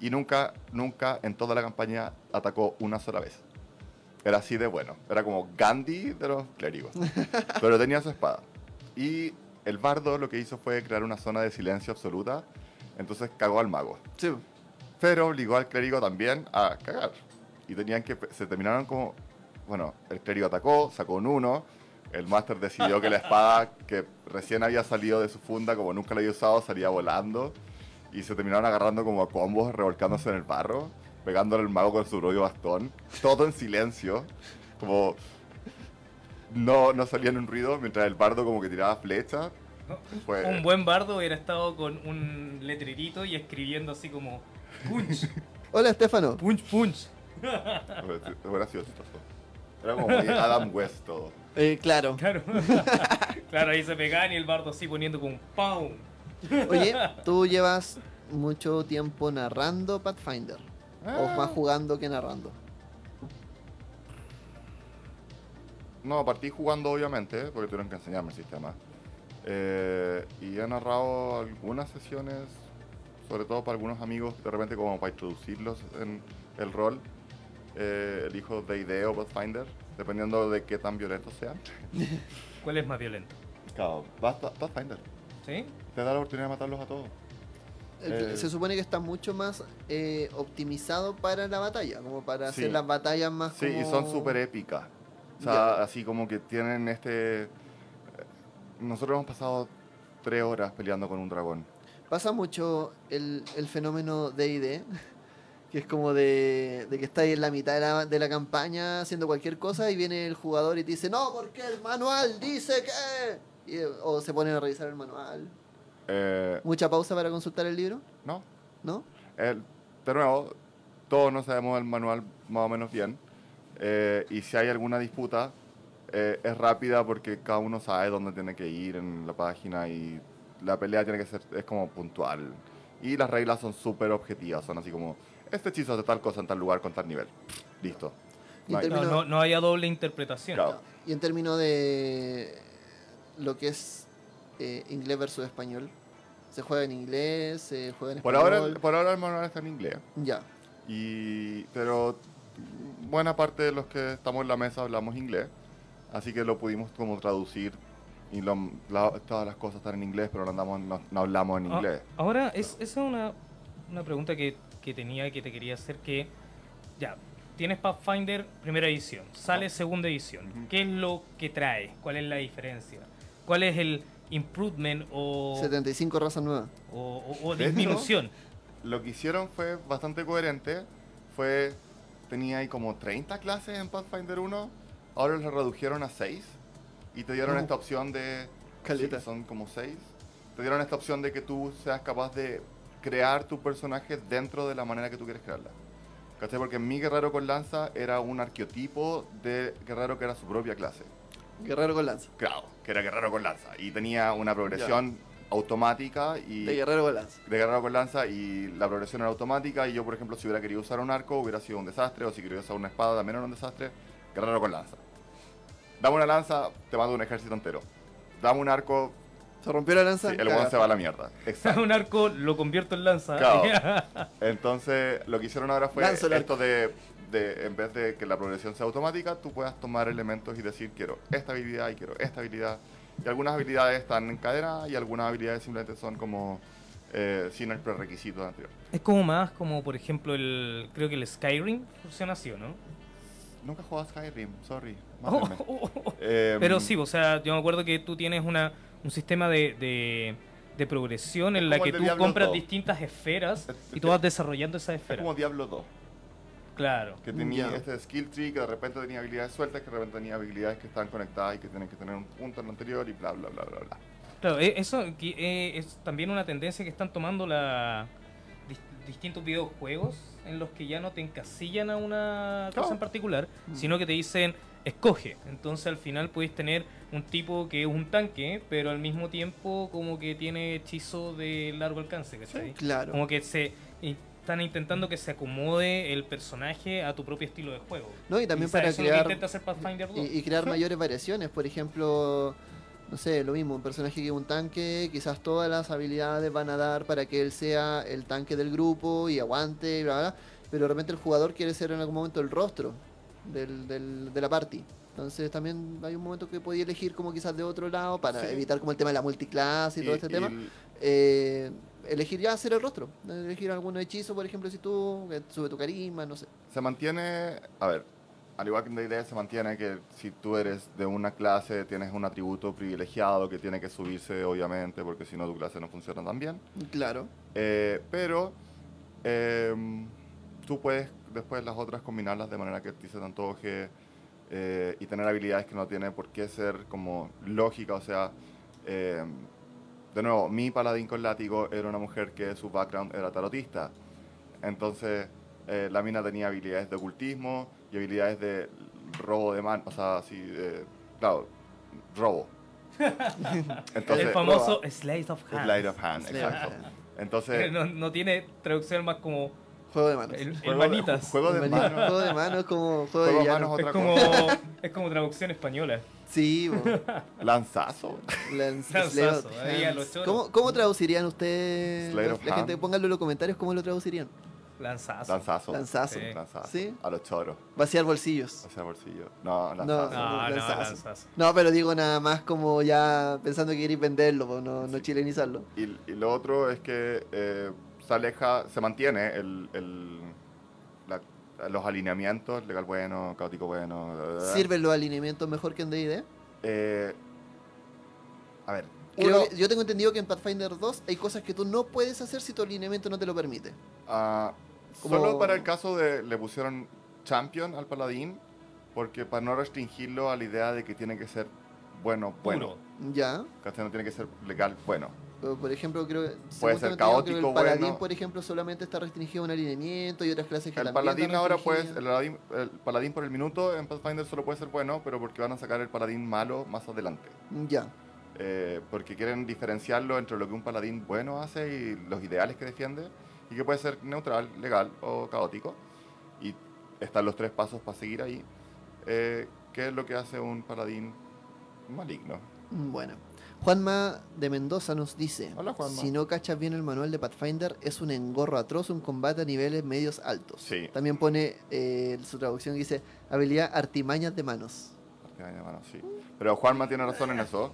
y nunca, nunca en toda la campaña atacó una sola vez. Era así de bueno. Era como Gandhi de los clérigos. <laughs> Pero tenía su espada. Y el bardo lo que hizo fue crear una zona de silencio absoluta. Entonces cagó al mago. Sí. Pero obligó al clérigo también a cagar. Y tenían que. Se terminaron como. Bueno, el clérigo atacó, sacó un 1. El máster decidió que la espada que recién había salido de su funda, como nunca la había usado, salía volando. Y se terminaron agarrando como a combos, revolcándose en el barro, pegándole al mago con su propio bastón. Todo en silencio. Como. No, no salían un ruido mientras el bardo como que tiraba flechas. Un buen bardo hubiera estado con un letrerito y escribiendo así como punch, <laughs> Hola, Estefano. punch, punch. fue gracioso. Era como muy Adam West todo. Eh, claro. Claro. <laughs> claro, ahí se pegaban y el bardo así poniendo como ¡pum! Oye, <laughs> tú llevas mucho tiempo narrando Pathfinder. O Ah. más jugando que narrando. No, partí jugando obviamente, porque tuvieron que enseñarme el sistema. Eh, y he narrado algunas sesiones, sobre todo para algunos amigos, de repente como para introducirlos en el rol. Eh, elijo D&D o Pathfinder, dependiendo de qué tan violentos sean. <laughs> ¿Cuál es más violento? Claro, Path- Pathfinder. ¿Sí? Te da la oportunidad de matarlos a todos. Eh, Se supone que está mucho más eh, optimizado para la batalla, como para Sí. hacer las batallas más Sí, y son súper épicas. O sea, así como que tienen este... Nosotros hemos pasado tres horas peleando con un dragón. Pasa mucho el, el fenómeno D&D, que es como de, de que estáis en la mitad de la, de la campaña haciendo cualquier cosa y viene el jugador y te dice, no, porque el manual dice que... Y, o se ponen a revisar el manual. Eh, ¿Mucha pausa para consultar el libro? no, ¿No? El- de nuevo, todos no sabemos el manual más o menos bien. eh, y si hay alguna disputa, eh, es rápida porque cada uno sabe dónde tiene que ir en la página y la pelea tiene que ser, es como puntual. Y las reglas son súper objetivas, son así como, este hechizo hace tal cosa en tal lugar con tal nivel. Listo. No hay- No, no, no haya doble interpretación. Claro. Y en términos de lo que es eh, inglés versus español, ¿se juega en inglés? ¿Se juega en Por español? ahora, por ahora el manual está en inglés. Ya. Y, pero buena parte de los que estamos en la mesa hablamos inglés, así que lo pudimos como traducir y lo- la- todas las cosas están en inglés, pero no, andamos, no, no hablamos en Ah, inglés. ahora, es, esa es una, una pregunta que, que tenía que te quería hacer que, ya, tienes Pathfinder primera edición, sale segunda edición. Ujú. ¿Qué es lo que trae? ¿Cuál es la diferencia? ¿Cuál es el improvement o, 75 razas nuevas. o, o- o disminución? Lo que hicieron fue bastante coherente, fue, tenía ahí como 30 clases en Pathfinder 1, ahora lo redujeron a 6 y te dieron esta opción de... Caleta. sí, son como 6. Te dieron esta opción de que tú seas capaz de crear tu personaje dentro de la manera que tú quieres crearla. ¿Cachai? Porque mi guerrero con lanza era un arqueotipo de guerrero que era su propia clase. Guerrero con lanza. Claro, que era guerrero con lanza. Y tenía una progresión automática y De guerrero con lanza. de guerrero con lanza y la progresión era automática y yo por ejemplo si hubiera querido usar un arco hubiera sido un desastre o si quería usar una espada también era un desastre guerrero con lanza dame una lanza te mando un ejército entero dame un arco ¿Se rompió la lanza? sí, el one se va a la mierda exacto <laughs> un arco lo convierto en lanza. Claro. <laughs> entonces lo que hicieron ahora fue esto de, de en vez de que la progresión sea automática tú puedas tomar elementos y decir quiero esta habilidad y quiero esta habilidad y algunas habilidades están en cadena y algunas habilidades simplemente son como eh, sin el prerequisito anterior es como más como, por ejemplo, el creo que el Skyrim funciona así, ¿o ¿no? Nunca he jugado a Skyrim, sorry. <laughs> Oh, oh, oh, oh. Em, Pero sí, o sea, yo me acuerdo que tú tienes una, un sistema de, de, de progresión en Es la que tú Diablo compras 2. distintas esferas Es- y tú vas <laughs> desarrollando esas Es esferas. como Diablo 2, Claro. que tenía este skill tree que de repente tenía habilidades sueltas, que de repente tenía habilidades que están conectadas y que tienen que tener un punto en lo anterior y bla, bla, bla, bla, bla. Claro, e- eso eh, es también una tendencia que están tomando la dis- distintos videojuegos en los que ya no te encasillan a una cosa en particular, Mm. sino que te dicen escoge. Entonces al final puedes tener un tipo que es un tanque, pero al mismo tiempo como que tiene hechizo de largo alcance, ¿cachai? Claro. Como que se y están intentando que se acomode el personaje a tu propio estilo de juego. No, y también sea, para crear intenta hacer Pathfinder 2. y, y crear mayores variaciones. Por ejemplo, no sé, lo mismo, un personaje que es un tanque, quizás todas las habilidades van a dar para que él sea el tanque del grupo y aguante, y bla, bla, bla, pero de repente el jugador quiere ser en algún momento el rostro del, del- de la party. Entonces también hay un momento que podía elegir como quizás de otro lado para Sí. evitar como el tema de la multiclase y, todo este tema. el- Eh, elegir ya hacer el rostro. Elegir algún hechizo, por ejemplo, si tú, que sube tu carisma, no sé. se mantiene, a ver, al igual que en D&D se mantiene que si tú eres de una clase tienes un atributo privilegiado que tiene que subirse obviamente porque si no tu clase no funciona tan bien. Claro. Eh, pero em, tú puedes después las otras combinarlas de manera que a ti se te antoje eh, y tener habilidades que no tiene por qué ser como lógica, o sea, em, de nuevo, mi paladín con látigo era una mujer que su background era tarotista. Entonces, eh, la mina tenía habilidades de ocultismo y habilidades de robo de mano, o sea, así, de, claro, robo. <laughs> Entonces, el famoso roba. Sleight of Hand. Sleight of Hand, exacto. Hand. Entonces, <laughs> No, no tiene traducción más como Juego de manos. el, el Juego de- manitas. juego de Manito, manos. Juego de manos es como juego de Juego de villano. manos Es otra como, cosa. es como traducción española. Sí, bo. <laughs> Lanzazo. Lanzazo. ¿Cómo, ¿Cómo traducirían ustedes? La of gente, pónganlo en los comentarios, ¿cómo lo traducirían? Lanzazo. Lanzazo. Lanzazo. Sí. Lanzazo. ¿Sí? A los choros. Vaciar bolsillos. O sea, bolsillo. No, No. lanzazo. No, no, Lanzazo. lanzazo. No, pero digo nada más como ya pensando que queréis venderlo, no, no chilenizarlo. Y, y lo otro es que eh, se aleja, se mantiene el, el- la- los alineamientos, legal bueno, caótico bueno. bla, bla, bla. ¿Sirven los alineamientos mejor que en D&D? Eh, a ver, Creo uno, que- Yo tengo entendido que en Pathfinder 2 hay cosas que tú no puedes hacer si tu alineamiento no te lo permite. como- solo para el caso de le pusieron champion al paladín, porque para no restringirlo a la idea de que tiene que ser bueno, bueno. Puro. Ya. No tiene que ser legal bueno. Pero, por ejemplo, creo que Puede ser entendido, creo que caótico, el paladín, bueno. por ejemplo, solamente está restringido a un alineamiento y otras clases que El paladín ahora puede, el el paladín por el minuto en Pathfinder solo puede ser bueno, pero porque van a sacar el paladín malo más adelante. Ya. Eh, porque quieren diferenciarlo entre lo que un paladín bueno hace y los ideales que defiende, y que puede ser neutral, legal o caótico. Y están los tres pasos para seguir ahí. Eh, ¿Qué es lo que hace un paladín maligno? Bueno. Juanma de Mendoza nos dice, Hola, Juanma. si no cachas bien el manual de Pathfinder, es un engorro atroz, un combate a niveles medios altos. Sí. También pone eh, su traducción que dice, habilidad artimañas de manos. Parte de mano, sí. Pero Juanma tiene razón en eso.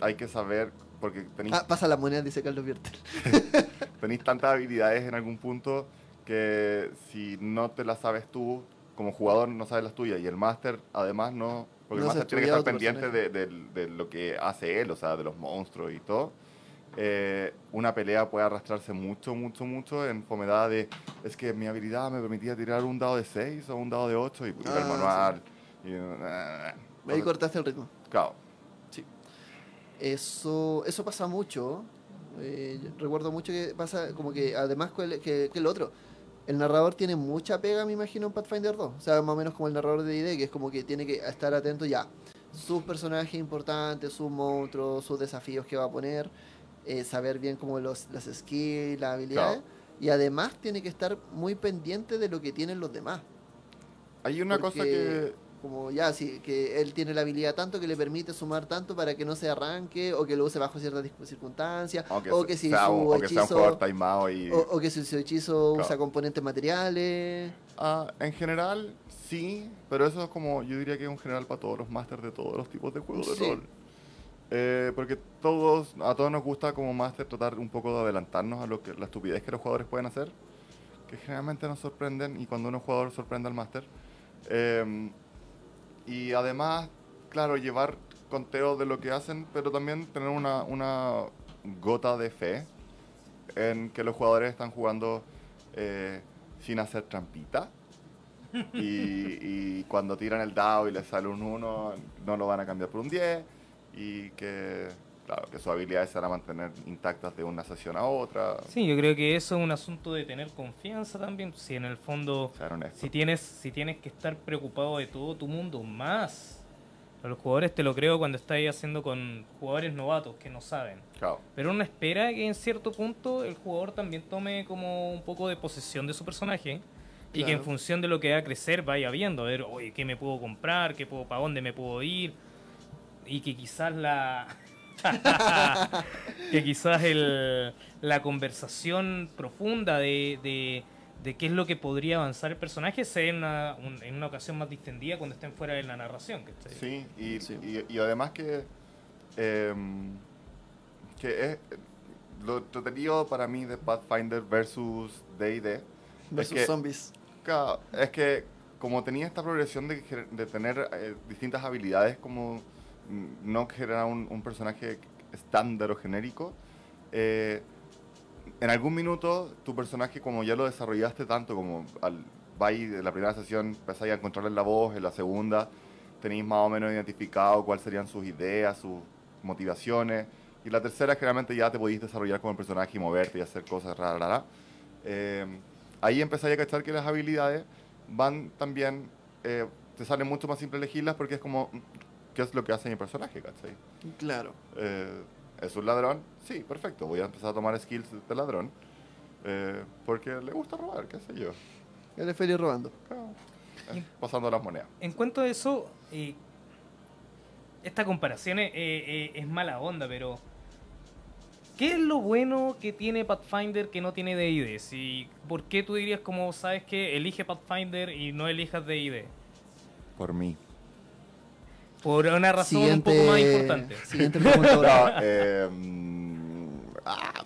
Hay que saber, porque tenéis Ah, pasa la moneda, dice Carlos Viertel. <laughs> <laughs> tenéis tantas habilidades en algún punto que si no te las sabes tú, como jugador no sabes las tuyas. Y el máster, además, no. Porque No el máster tiene que estar pendiente de, de- de lo que hace él, o sea, de los monstruos y todo. Eh, una pelea puede arrastrarse mucho, mucho, mucho en fomedad de es que mi habilidad me permitía tirar un dado de 6 o un dado de 8 y Ah, al manual. Y, eh, Ahí cortaste el ritmo. claro, Eso, eso pasa mucho. Eh, recuerdo mucho que pasa como que además que, el- que, que el otro. El narrador tiene mucha pega, me imagino, en Pathfinder 2. O sea, más o menos como el narrador de ID, que es como que tiene que estar atento ya. Sus personajes importantes, sus monstruos, sus desafíos que va a poner. eh, saber bien como los, las skills, las habilidades. Claro. Y además tiene que estar muy pendiente de lo que tienen los demás. hay una cosa que Como ya, sí, que él tiene la habilidad tanto que le permite sumar tanto para que no se arranque o que lo use bajo ciertas circunstancias. o que si sea, su un- o que sea un hechizo. jugador timeado y O, o que si su hechizo Claro. usa componentes materiales. Ah, en general, sí, pero eso es como, yo diría que es un general para todos los masters de todos los tipos de juegos de rol. Eh, porque todos, a todos nos gusta como máster tratar un poco de adelantarnos a lo que la estupidez que los jugadores pueden hacer, que generalmente nos sorprenden y cuando es jugador sorprende al máster. Eh, y además, claro, llevar conteo de lo que hacen, pero también tener una, una gota de fe en que los jugadores están jugando eh, sin hacer trampita. <laughs> Y, y cuando tiran el dado y les sale un 1, no lo van a cambiar por un 10. Y que claro, que sus habilidades se van a mantener intactas de una sesión a otra. Sí, yo creo que eso es un asunto de tener confianza también. Si en el fondo, si tienes, si tienes que estar preocupado de todo tu mundo más, a los jugadores te lo creo cuando estáis haciendo con jugadores novatos que no saben. Claro. Pero uno espera que en cierto punto el jugador también tome como un poco de posesión de su personaje y que en función de lo que va a crecer vaya viendo, a ver, oye, ¿qué me puedo comprar? ¿Qué puedo, ¿Para dónde me puedo ir? Y que quizás la... <laughs> que quizás el, la conversación profunda de, de, de qué es lo que podría avanzar el personaje sea en una, un- en una ocasión más distendida cuando estén fuera de la narración. ¿cachai? Sí, y, Sí. y- y además que, em, que es lo entretenido para mí de Pathfinder versus D&D Versus es que, zombies. claro, es que como tenía esta progresión de, de tener eh, distintas habilidades, como no generar un, personaje estándar o genérico, eh, en algún minuto tu personaje, como ya lo desarrollaste tanto, como al vais de la primera sesión, empezáis a encontrarle la voz, en la segunda tenéis más o menos identificado cuáles serían sus ideas, sus motivaciones, y la tercera generalmente ya te podéis desarrollar como el personaje y moverte y hacer cosas raras. raras. Eh, ahí empezáis a cachar que las habilidades van también, eh, te sale mucho más simple elegirlas porque es como, ¿qué es lo que hace mi personaje? ¿cachai? Claro. Eh, ¿Es un ladrón? Sí, perfecto. Voy a empezar a tomar skills de ladrón. eh, porque le gusta robar, qué sé yo. El feliz robando. Claro. Eh, pasando las monedas. En cuanto a eso, eh, esta comparación es, es mala onda, pero ¿qué es lo bueno que tiene Pathfinder que no tiene D&D? Si, ¿Por qué tú dirías como, sabes que elige Pathfinder y no elijas D&D? Por mí. Por una razón un poco más importante. Siguiente pregunta. <laughs> No, eh, ah,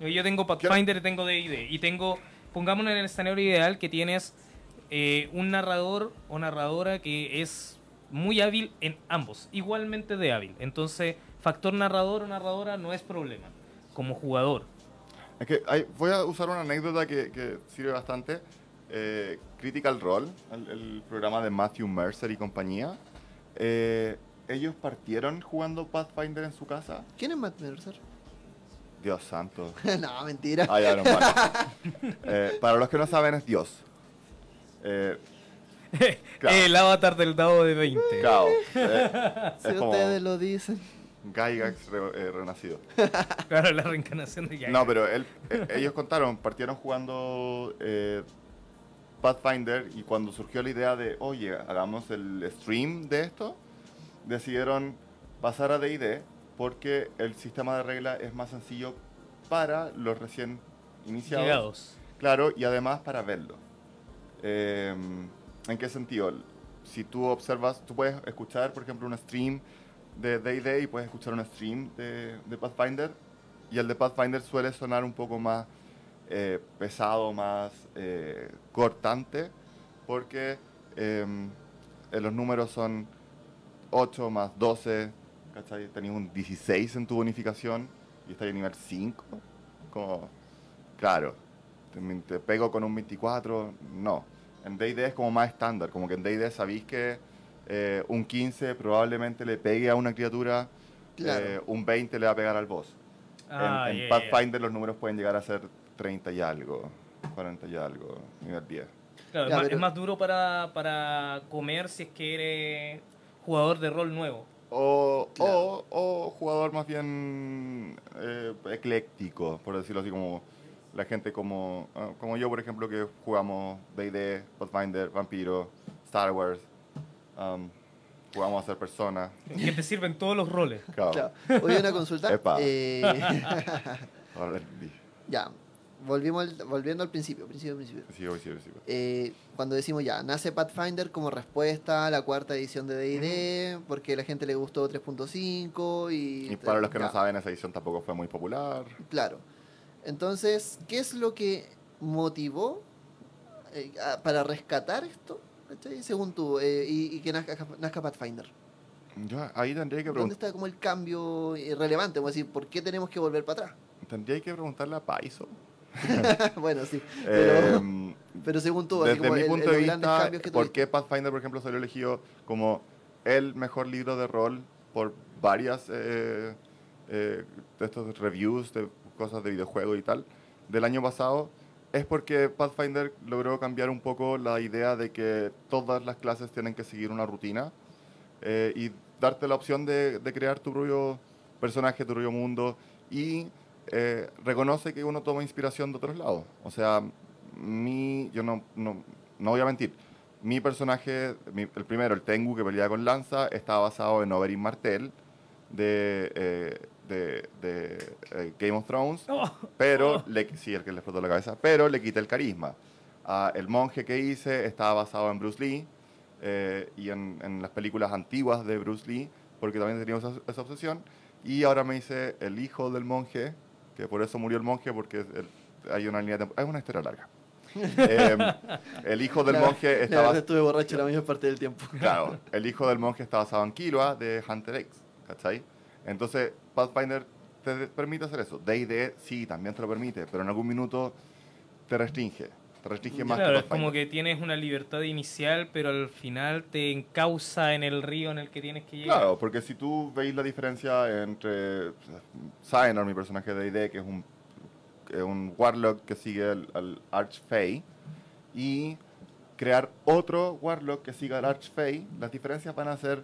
Yo tengo Pathfinder y tengo D&D. Y tengo, pongámonos en el escenario ideal que tienes eh, un narrador o narradora que es muy hábil en ambos, igualmente de hábil. Entonces, factor narrador o narradora no es problema. Como jugador. es que hay- voy a usar una anécdota que, que sirve bastante. Eh, Critical Role, el, el programa de Matthew Mercer y compañía. eh, ellos partieron jugando Pathfinder en su casa. ¿Quién es Matt Mercer? Dios santo. <laughs> no, mentira. Ah, ya, no, vale. Eh, para los que no saben, es Dios. Eh, <laughs> Claro. El avatar del dado de 20. claro, eh, <laughs> si es como ustedes lo dicen. Gygax re- eh, renacido. Claro, la reencarnación de Gygax. No, pero él, eh, ellos contaron, partieron jugando eh, Pathfinder y cuando surgió la idea de, oye, hagamos el stream de esto, decidieron pasar a D&D porque el sistema de reglas es más sencillo para los recién iniciados. Llegados. Claro, y además para verlo. Eh, ¿En qué sentido? Si tú observas, tú puedes escuchar, por ejemplo, un stream de D&D y puedes escuchar un stream de, de Pathfinder y el de Pathfinder suele sonar un poco más eh, pesado, más eh, cortante, porque eh, eh, los números son 8 más 12, ¿cachai? Tenías un 16 en tu bonificación y estás en nivel 5. Como, claro, te, te pego con un 24, no. En D&D es como más estándar, como que en D&D sabéis que eh, un 15 probablemente le pegue a una criatura, Claro. eh, un 20 le va a pegar al boss. Ah, en en yeah, yeah. Pathfinder los números pueden llegar a ser 30 y algo, 40 y algo, nivel 10. Claro, Ya, es, más, pero- es más duro para, para comer si es que eres jugador de rol nuevo. O, Claro. o, o jugador más bien eh, ecléctico, por decirlo así, como la gente como, ah, como yo, por ejemplo, que jugamos D&D, Pathfinder, Vampiro, Star Wars, um, jugamos a ser personas. Que te sirven todos los roles. Claro. Claro. Hoy una consulta. <laughs> Epa. Eh, <laughs> ya. Volvimos al- volviendo al principio, principio, principio. Sí, sí. Eh, cuando decimos ya, nace Pathfinder como respuesta a la cuarta edición de D&D, porque a la gente le gustó 3.5 y... Y para los que ya, no saben, esa edición tampoco fue muy popular. Claro. Entonces, ¿qué es lo que motivó eh, a- para rescatar esto? ¿cachai? Según tú, eh, y, y que nazca, nazca Pathfinder. Yo ahí tendría que, ¿Dónde pregun- está como el cambio irrelevante? Vamos a decir, ¿por qué tenemos que volver para atrás? tendría que preguntarle a Paiso. <laughs> bueno, sí. Pero, Em, <laughs> pero según tú, Desde como mi el- punto de vista, que ¿por qué Pathfinder, por ejemplo, salió elegido como el mejor libro de rol por varias eh, eh, de estos reviews de cosas de videojuegos y tal del año pasado es porque Pathfinder logró cambiar un poco la idea de que todas las clases tienen que seguir una rutina eh, y darte la opción de, de crear tu propio personaje, tu propio mundo y eh, reconoce que uno toma inspiración de otros lados. O sea, mi, yo no, no, no voy a mentir, mi personaje, mi- el primero, el Tengu que pelea con lanza, está basado en Oberyn Martell de, eh, de, de, eh, Game of Thrones, Oh. pero, le, sí, el que le explotó la cabeza, pero le quita el carisma. Ah, el monje que hice está basado en Bruce Lee eh, y en, en las películas antiguas de Bruce Lee, porque también teníamos esa, esa obsesión. Y ahora me hice el hijo del monje, que por eso murió el monje, porque el- hay una línea Es una historia larga. <laughs> Eh, el hijo del La- monje estaba estuve borracho la mayor parte del tiempo. Claro, <laughs> el hijo del monje está basado en Killua de Hunter X, ¿cachai? Entonces, Pathfinder te permite hacer eso. D&D sí, también te lo permite, pero en algún minuto te restringe. Te restringe más Claro, que es como que tienes una libertad inicial, pero al final te encausa en el río en el que tienes que llegar. Claro, porque si tú veis la diferencia entre Cyanor, mi personaje de D&D, que es un, un Warlock que sigue al, al Archfey, y crear otro Warlock que siga al Archfey, las diferencias van a ser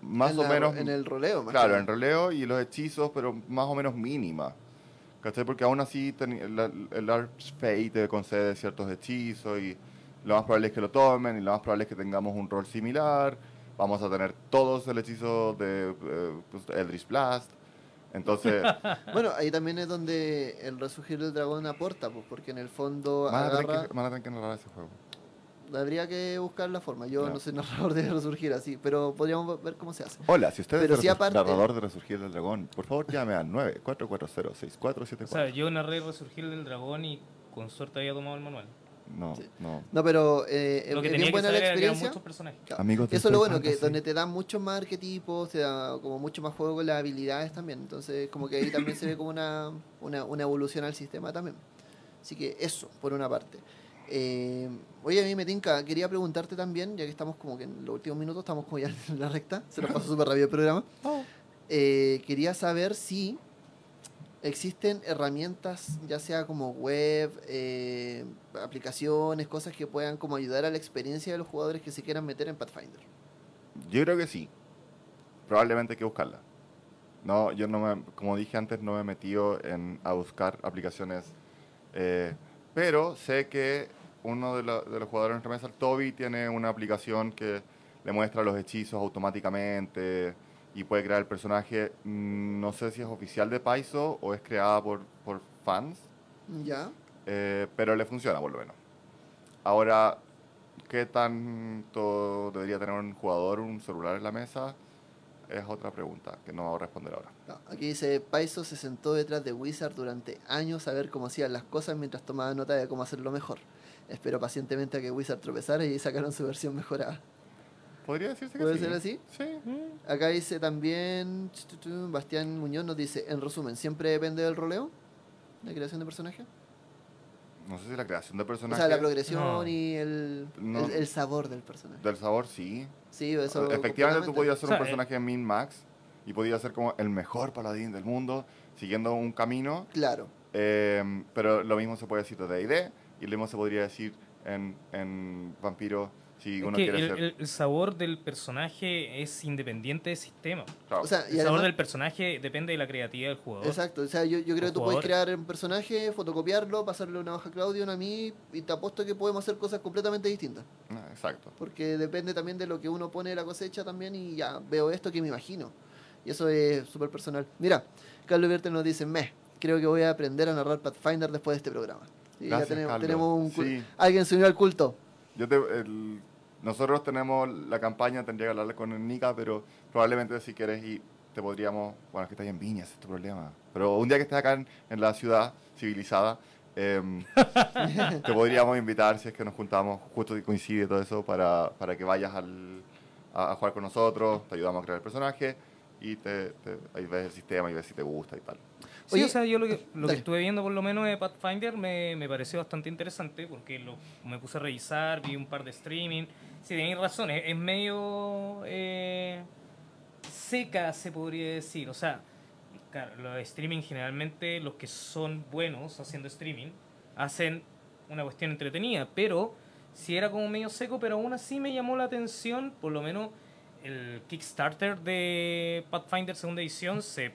más En o la- menos... En el roleo, más Claro, que en roleo y los hechizos, pero más o menos mínimas. ¿Cachai? Porque aún así teni- la- el Archfey te concede ciertos hechizos y lo más probable es que lo tomen y lo más probable es que tengamos un rol similar. Vamos a tener todos el hechizo de eh, pues, Eldritch Blast. Entonces, <laughs> Bueno, ahí también es donde el resurgir del dragón aporta, pues, porque en el fondo van a, tener agarra... que, van a tener que narrar ese juego. Habría que buscar la forma. Yo Ya. no soy narrador de resurgir así, pero podríamos ver cómo se hace. Hola, si usted Pero es el aparte- narrador de Resurgir del Dragón, por favor llame al O sea, 9440-6474. yo narré Resurgir del Dragón y con suerte había tomado el manual. No, Sí. no. No, pero eh, Lo es que bien tenía que buena la experiencia. muchos personajes. Claro. Amigos de Eso es lo bueno, que donde te dan muchos más arquetipos, te da como mucho más juego con las habilidades también. Entonces, como que ahí también se ve como una, una, una evolución al sistema también. Así que eso, por una parte. Eh, oye, a mí me tinca, quería preguntarte también, ya que estamos como que en los últimos minutos, estamos como ya <laughs> en la recta, se nos pasó súper rápido el programa. Eh, quería saber si existen herramientas, ya sea como web, eh, aplicaciones, cosas que puedan como ayudar a la experiencia de los jugadores que se quieran meter en Pathfinder. Yo creo que sí. Probablemente hay que buscarla. No, yo no me, como dije antes, no me he metido en, a buscar aplicaciones. eh, pero sé que uno de, la- de los jugadores de nuestra mesa, el Toby, tiene una aplicación que le muestra los hechizos automáticamente y puede crear el personaje. Mm, No sé si es oficial de Paizo o es creada por, por fans. ¿Ya? Eh, pero le funciona por lo menos. Ahora, ¿qué tanto debería tener un jugador un celular en la mesa? Es otra pregunta que no voy a responder ahora. No, aquí dice, Paizo se sentó detrás de Wizard durante años a ver cómo hacían las cosas mientras tomaba nota de cómo hacerlo mejor. Espero pacientemente a que Wizard tropezara y sacaron su versión mejorada. ¿Podría decirse que ¿Puede sí? ser así? Sí. Acá dice también, Bastián Muñoz nos dice, en resumen, ¿siempre depende del roleo? ¿La creación de personaje? No sé si la creación de O personaje sea, la progresión No. y el, No. el, el sabor del personaje. del sabor, sí. Sí, eso Efectivamente, tú podías ser O sea, un personaje min max y podías ser como el mejor paladín del mundo, siguiendo un camino. Claro. Eh, pero lo mismo se puede decir de D&D y lo mismo se podría decir en, en Vampiro si Es uno que quiere el, ser... el- sabor del personaje es independiente del sistema. claro. O sea, El y sabor además, del personaje depende de la creatividad del jugador. Exacto, o sea, yo, yo creo que tú puedes crear un personaje, fotocopiarlo, pasarle una hoja a Claudio, una a mí, y te apuesto que podemos hacer cosas completamente distintas. Ah, Exacto. Porque depende también de lo que uno pone de la cosecha también, y ya veo esto que me imagino. Y eso es súper personal. Mira, Carlos Vierte nos dice, me, creo que voy a aprender a narrar Pathfinder después de este programa. Y Gracias, ya tenemos, un Sí. Alguien se unió al culto. Yo te, el- nosotros tenemos la campaña, tendría que hablarle con el Nika, pero probablemente si quieres y te podríamos, bueno, es que estás en Viña, ese es tu problema. Pero un día que estés acá en, en la ciudad civilizada, em, <laughs> te podríamos invitar si es que nos juntamos, justo coincide todo eso, para, para que vayas al, a, a jugar con nosotros, te ayudamos a crear el personaje y te, te- ahí ves el sistema y ves si te gusta y tal. Sí, Oye, o sea, yo lo que, lo que estuve viendo por lo menos de Pathfinder me, me pareció bastante interesante porque lo, me puse a revisar, vi un par de streaming. Sí, tenéis razón, es, es medio eh, seca, se podría decir. O sea, claro, los de streaming generalmente, los que son buenos haciendo streaming, hacen una cuestión entretenida, pero si era como medio seco, pero aún así me llamó la atención, por lo menos el Kickstarter de Pathfinder segunda edición se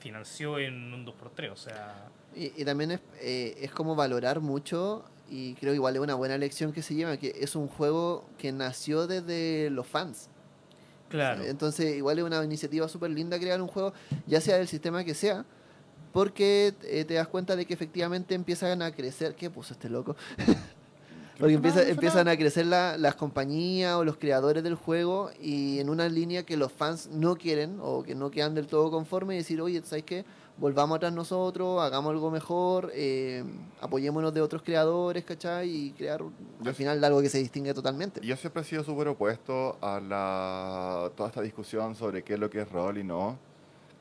financió en un 2x3, o sea... Y, y también es, eh, es como valorar mucho, y creo igual es una buena lección que se lleva, que es un juego que nació desde los fans. Claro. Entonces, igual es una iniciativa súper linda crear un juego, ya sea del sistema que sea, porque eh, te das cuenta de que efectivamente empiezan a crecer. ¿Qué puso este loco? <laughs> porque empieza- empiezan a crecer la- las compañías o los creadores del juego y en una línea que los fans no quieren o que no quedan del todo conformes y decir, oye, ¿sabes qué? Volvamos atrás nosotros, hagamos algo mejor, eh, apoyémonos de otros creadores, ¿cachai? Y crear Yo- al final algo que se distingue totalmente. Yo siempre he sido súper opuesto a la, toda esta discusión sobre qué es lo que es rol y no.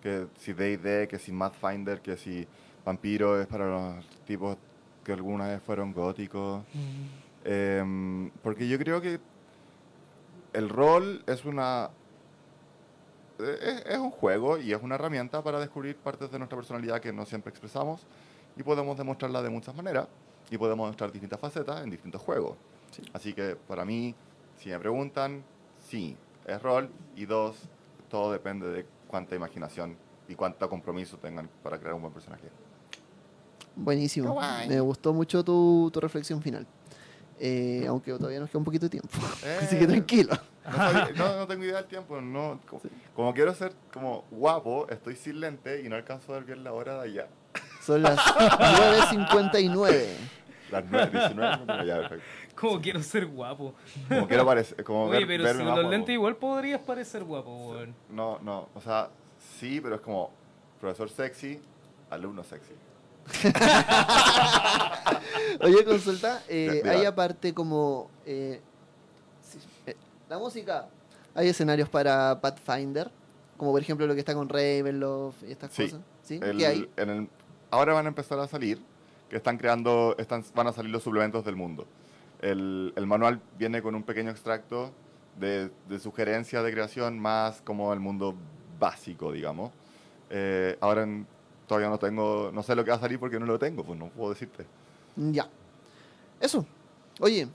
Que si D&D, que si Pathfinder, que si Vampiro es para los tipos que alguna vez fueron góticos. Em, porque yo creo que el rol es una... eh, Es, es un juego y es una herramienta para descubrir partes de nuestra personalidad que no siempre expresamos y podemos demostrarla de muchas maneras y podemos mostrar distintas facetas en distintos juegos. Así que para mí, si me preguntan, sí, es rol y dos, todo depende de cuánta imaginación y cuánto compromiso tengan para crear un buen personaje. Buenísimo. Me gustó mucho tu, tu reflexión final. Eh, aunque todavía nos queda un poquito de tiempo. <laughs> Así que Eh, tranquilo. No, no, no tengo idea del tiempo. No, como, como quiero ser como guapo, estoy sin lente y no alcanzo a ver bien la hora de allá. Son las 9.59. Las 9, 19, no, ya, perfecto. Como quiero ser guapo. Como quiero parecer, como Oye, ver- pero verme si más con los guapo. lentes igual podrías parecer guapo, weón. No, no, o sea, sí, pero es como profesor sexy, alumno sexy. <laughs> Oye, consulta. eh, Ya, hay aparte como. eh, eh, la música. Hay escenarios para Pathfinder. Como por ejemplo lo que está con Ravenloft y estas Sí. cosas. ¿Sí? El- ¿Qué hay? en el- ahora van a empezar a salir, que están creando, están, van a salir los suplementos del mundo. El, el manual viene con un pequeño extracto de, de sugerencias de creación más como el mundo básico, digamos. Eh, ahora en- todavía no tengo, no sé lo que va a salir porque no lo tengo, pues no puedo decirte. Ya. Eso. Oye,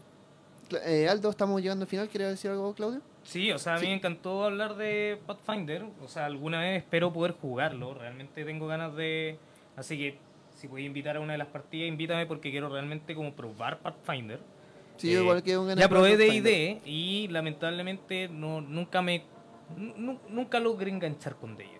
eh, Aldo, estamos llegando al final. ¿Quieres decir algo, Claudio? Sí, o sea, a mí Sí. me encantó hablar de Pathfinder. O sea, alguna vez espero poder jugarlo. Realmente tengo ganas de. Así que, si voy a invitar a una de las partidas, invítame porque quiero realmente como probar Pathfinder. Sí, yo Eh, igual que un Ya probé D&D y lamentablemente no, nunca me nu- nunca logré enganchar con D&D.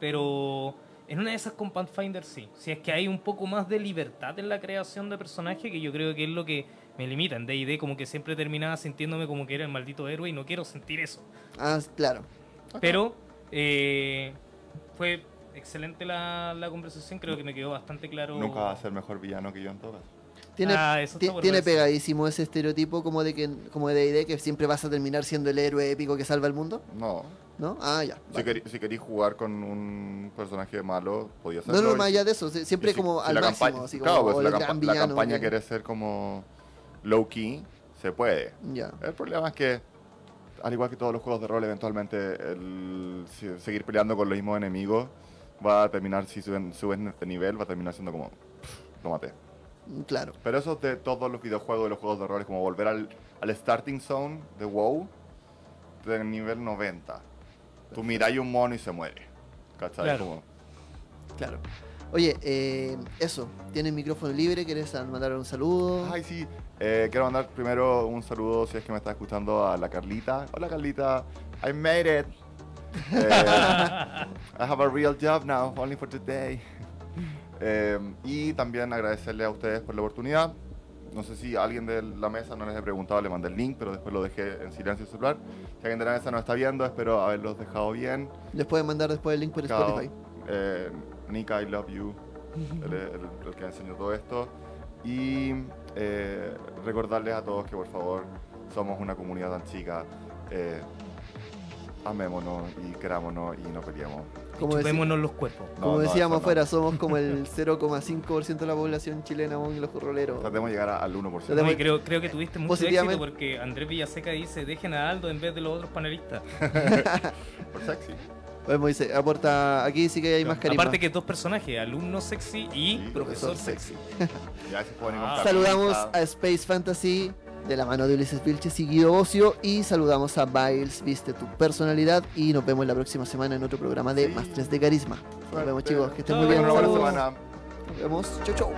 Pero en una de esas con Pathfinder sí. Si es que hay un poco más de libertad en la creación de personaje, que yo creo que es lo que me limita. En D&D como que siempre terminaba sintiéndome como que era el maldito héroe y no quiero sentir eso. Ah, claro. Pero eh, fue excelente la, la conversación, creo que me quedó bastante claro. Nunca va a ser mejor villano que yo en todo caso. Tiene, Ah, tiene pegadísimo ese estereotipo como de que como de D&D que siempre vas a terminar siendo el héroe épico que salva el mundo, No. ¿no? Ah, ya. Si, vale. querí- si queréis jugar con un personaje malo, podía No, hacerlo. no, más allá de eso, si- siempre si- como si al la máximo, campaña- así claro, como pues, la, campa- campaña que- quiere ser como low key, se puede. Ya. El problema es que, al igual que todos los juegos de rol, eventualmente el seguir peleando con los mismos enemigos va a terminar, si suben, suben de nivel, va a terminar siendo como, "Pff, lo maté. Claro. Pero eso de todos los videojuegos y los juegos de rol es como volver al, al starting zone de WoW de nivel 90. Tú miráis un mono y se muere. ¿Cachai? Claro. Como, Claro. Oye, eh, eso, tienes micrófono libre, ¿quieres mandar un saludo? Ay, sí. Eh, quiero mandar primero un saludo, si es que me está escuchando, a la Carlita. Hola, Carlita. I made it. <laughs> Eh, I have a real job now, only for today. Eh, y también agradecerle a ustedes por la oportunidad. No sé si alguien de la mesa no les he preguntado, le mandé el link, pero después lo dejé en silencio el celular. Si alguien de la mesa no está viendo, espero haberlos dejado bien. Les pueden mandar después el link por. Spotify. Eh, Nika, I love you. el, el- el que enseñó todo esto. Y eh, recordarles a todos que por favor somos una comunidad tan chica. eh, amémonos y querámonos y no peleemos. Como, Chupémonos los cuerpos. No, como no, decíamos no. afuera, somos <laughs> como el 0,5% de la población chilena, y los roleros. Tratemos de llegar al 1%. Tratemos- No, y creo, creo que tuviste mucho éxito porque Andrés Villaseca dice dejen a Aldo en vez de los otros panelistas. <laughs> Por sexy. Pues dice, aporta, aquí sí que hay más carisma. Aparte que dos personajes, alumno sexy y profesor profesor sexy. Ya se pueden Ah. Saludamos a Space Fantasy de la mano de Ulises Vilches y Guido Ocio y saludamos a Biles, viste tu personalidad y nos vemos la próxima semana en otro programa de Sí. Mastres de Carisma. Nos vemos chicos, que estén muy bien. Una buena Saludos. semana. Nos vemos. Chau chau.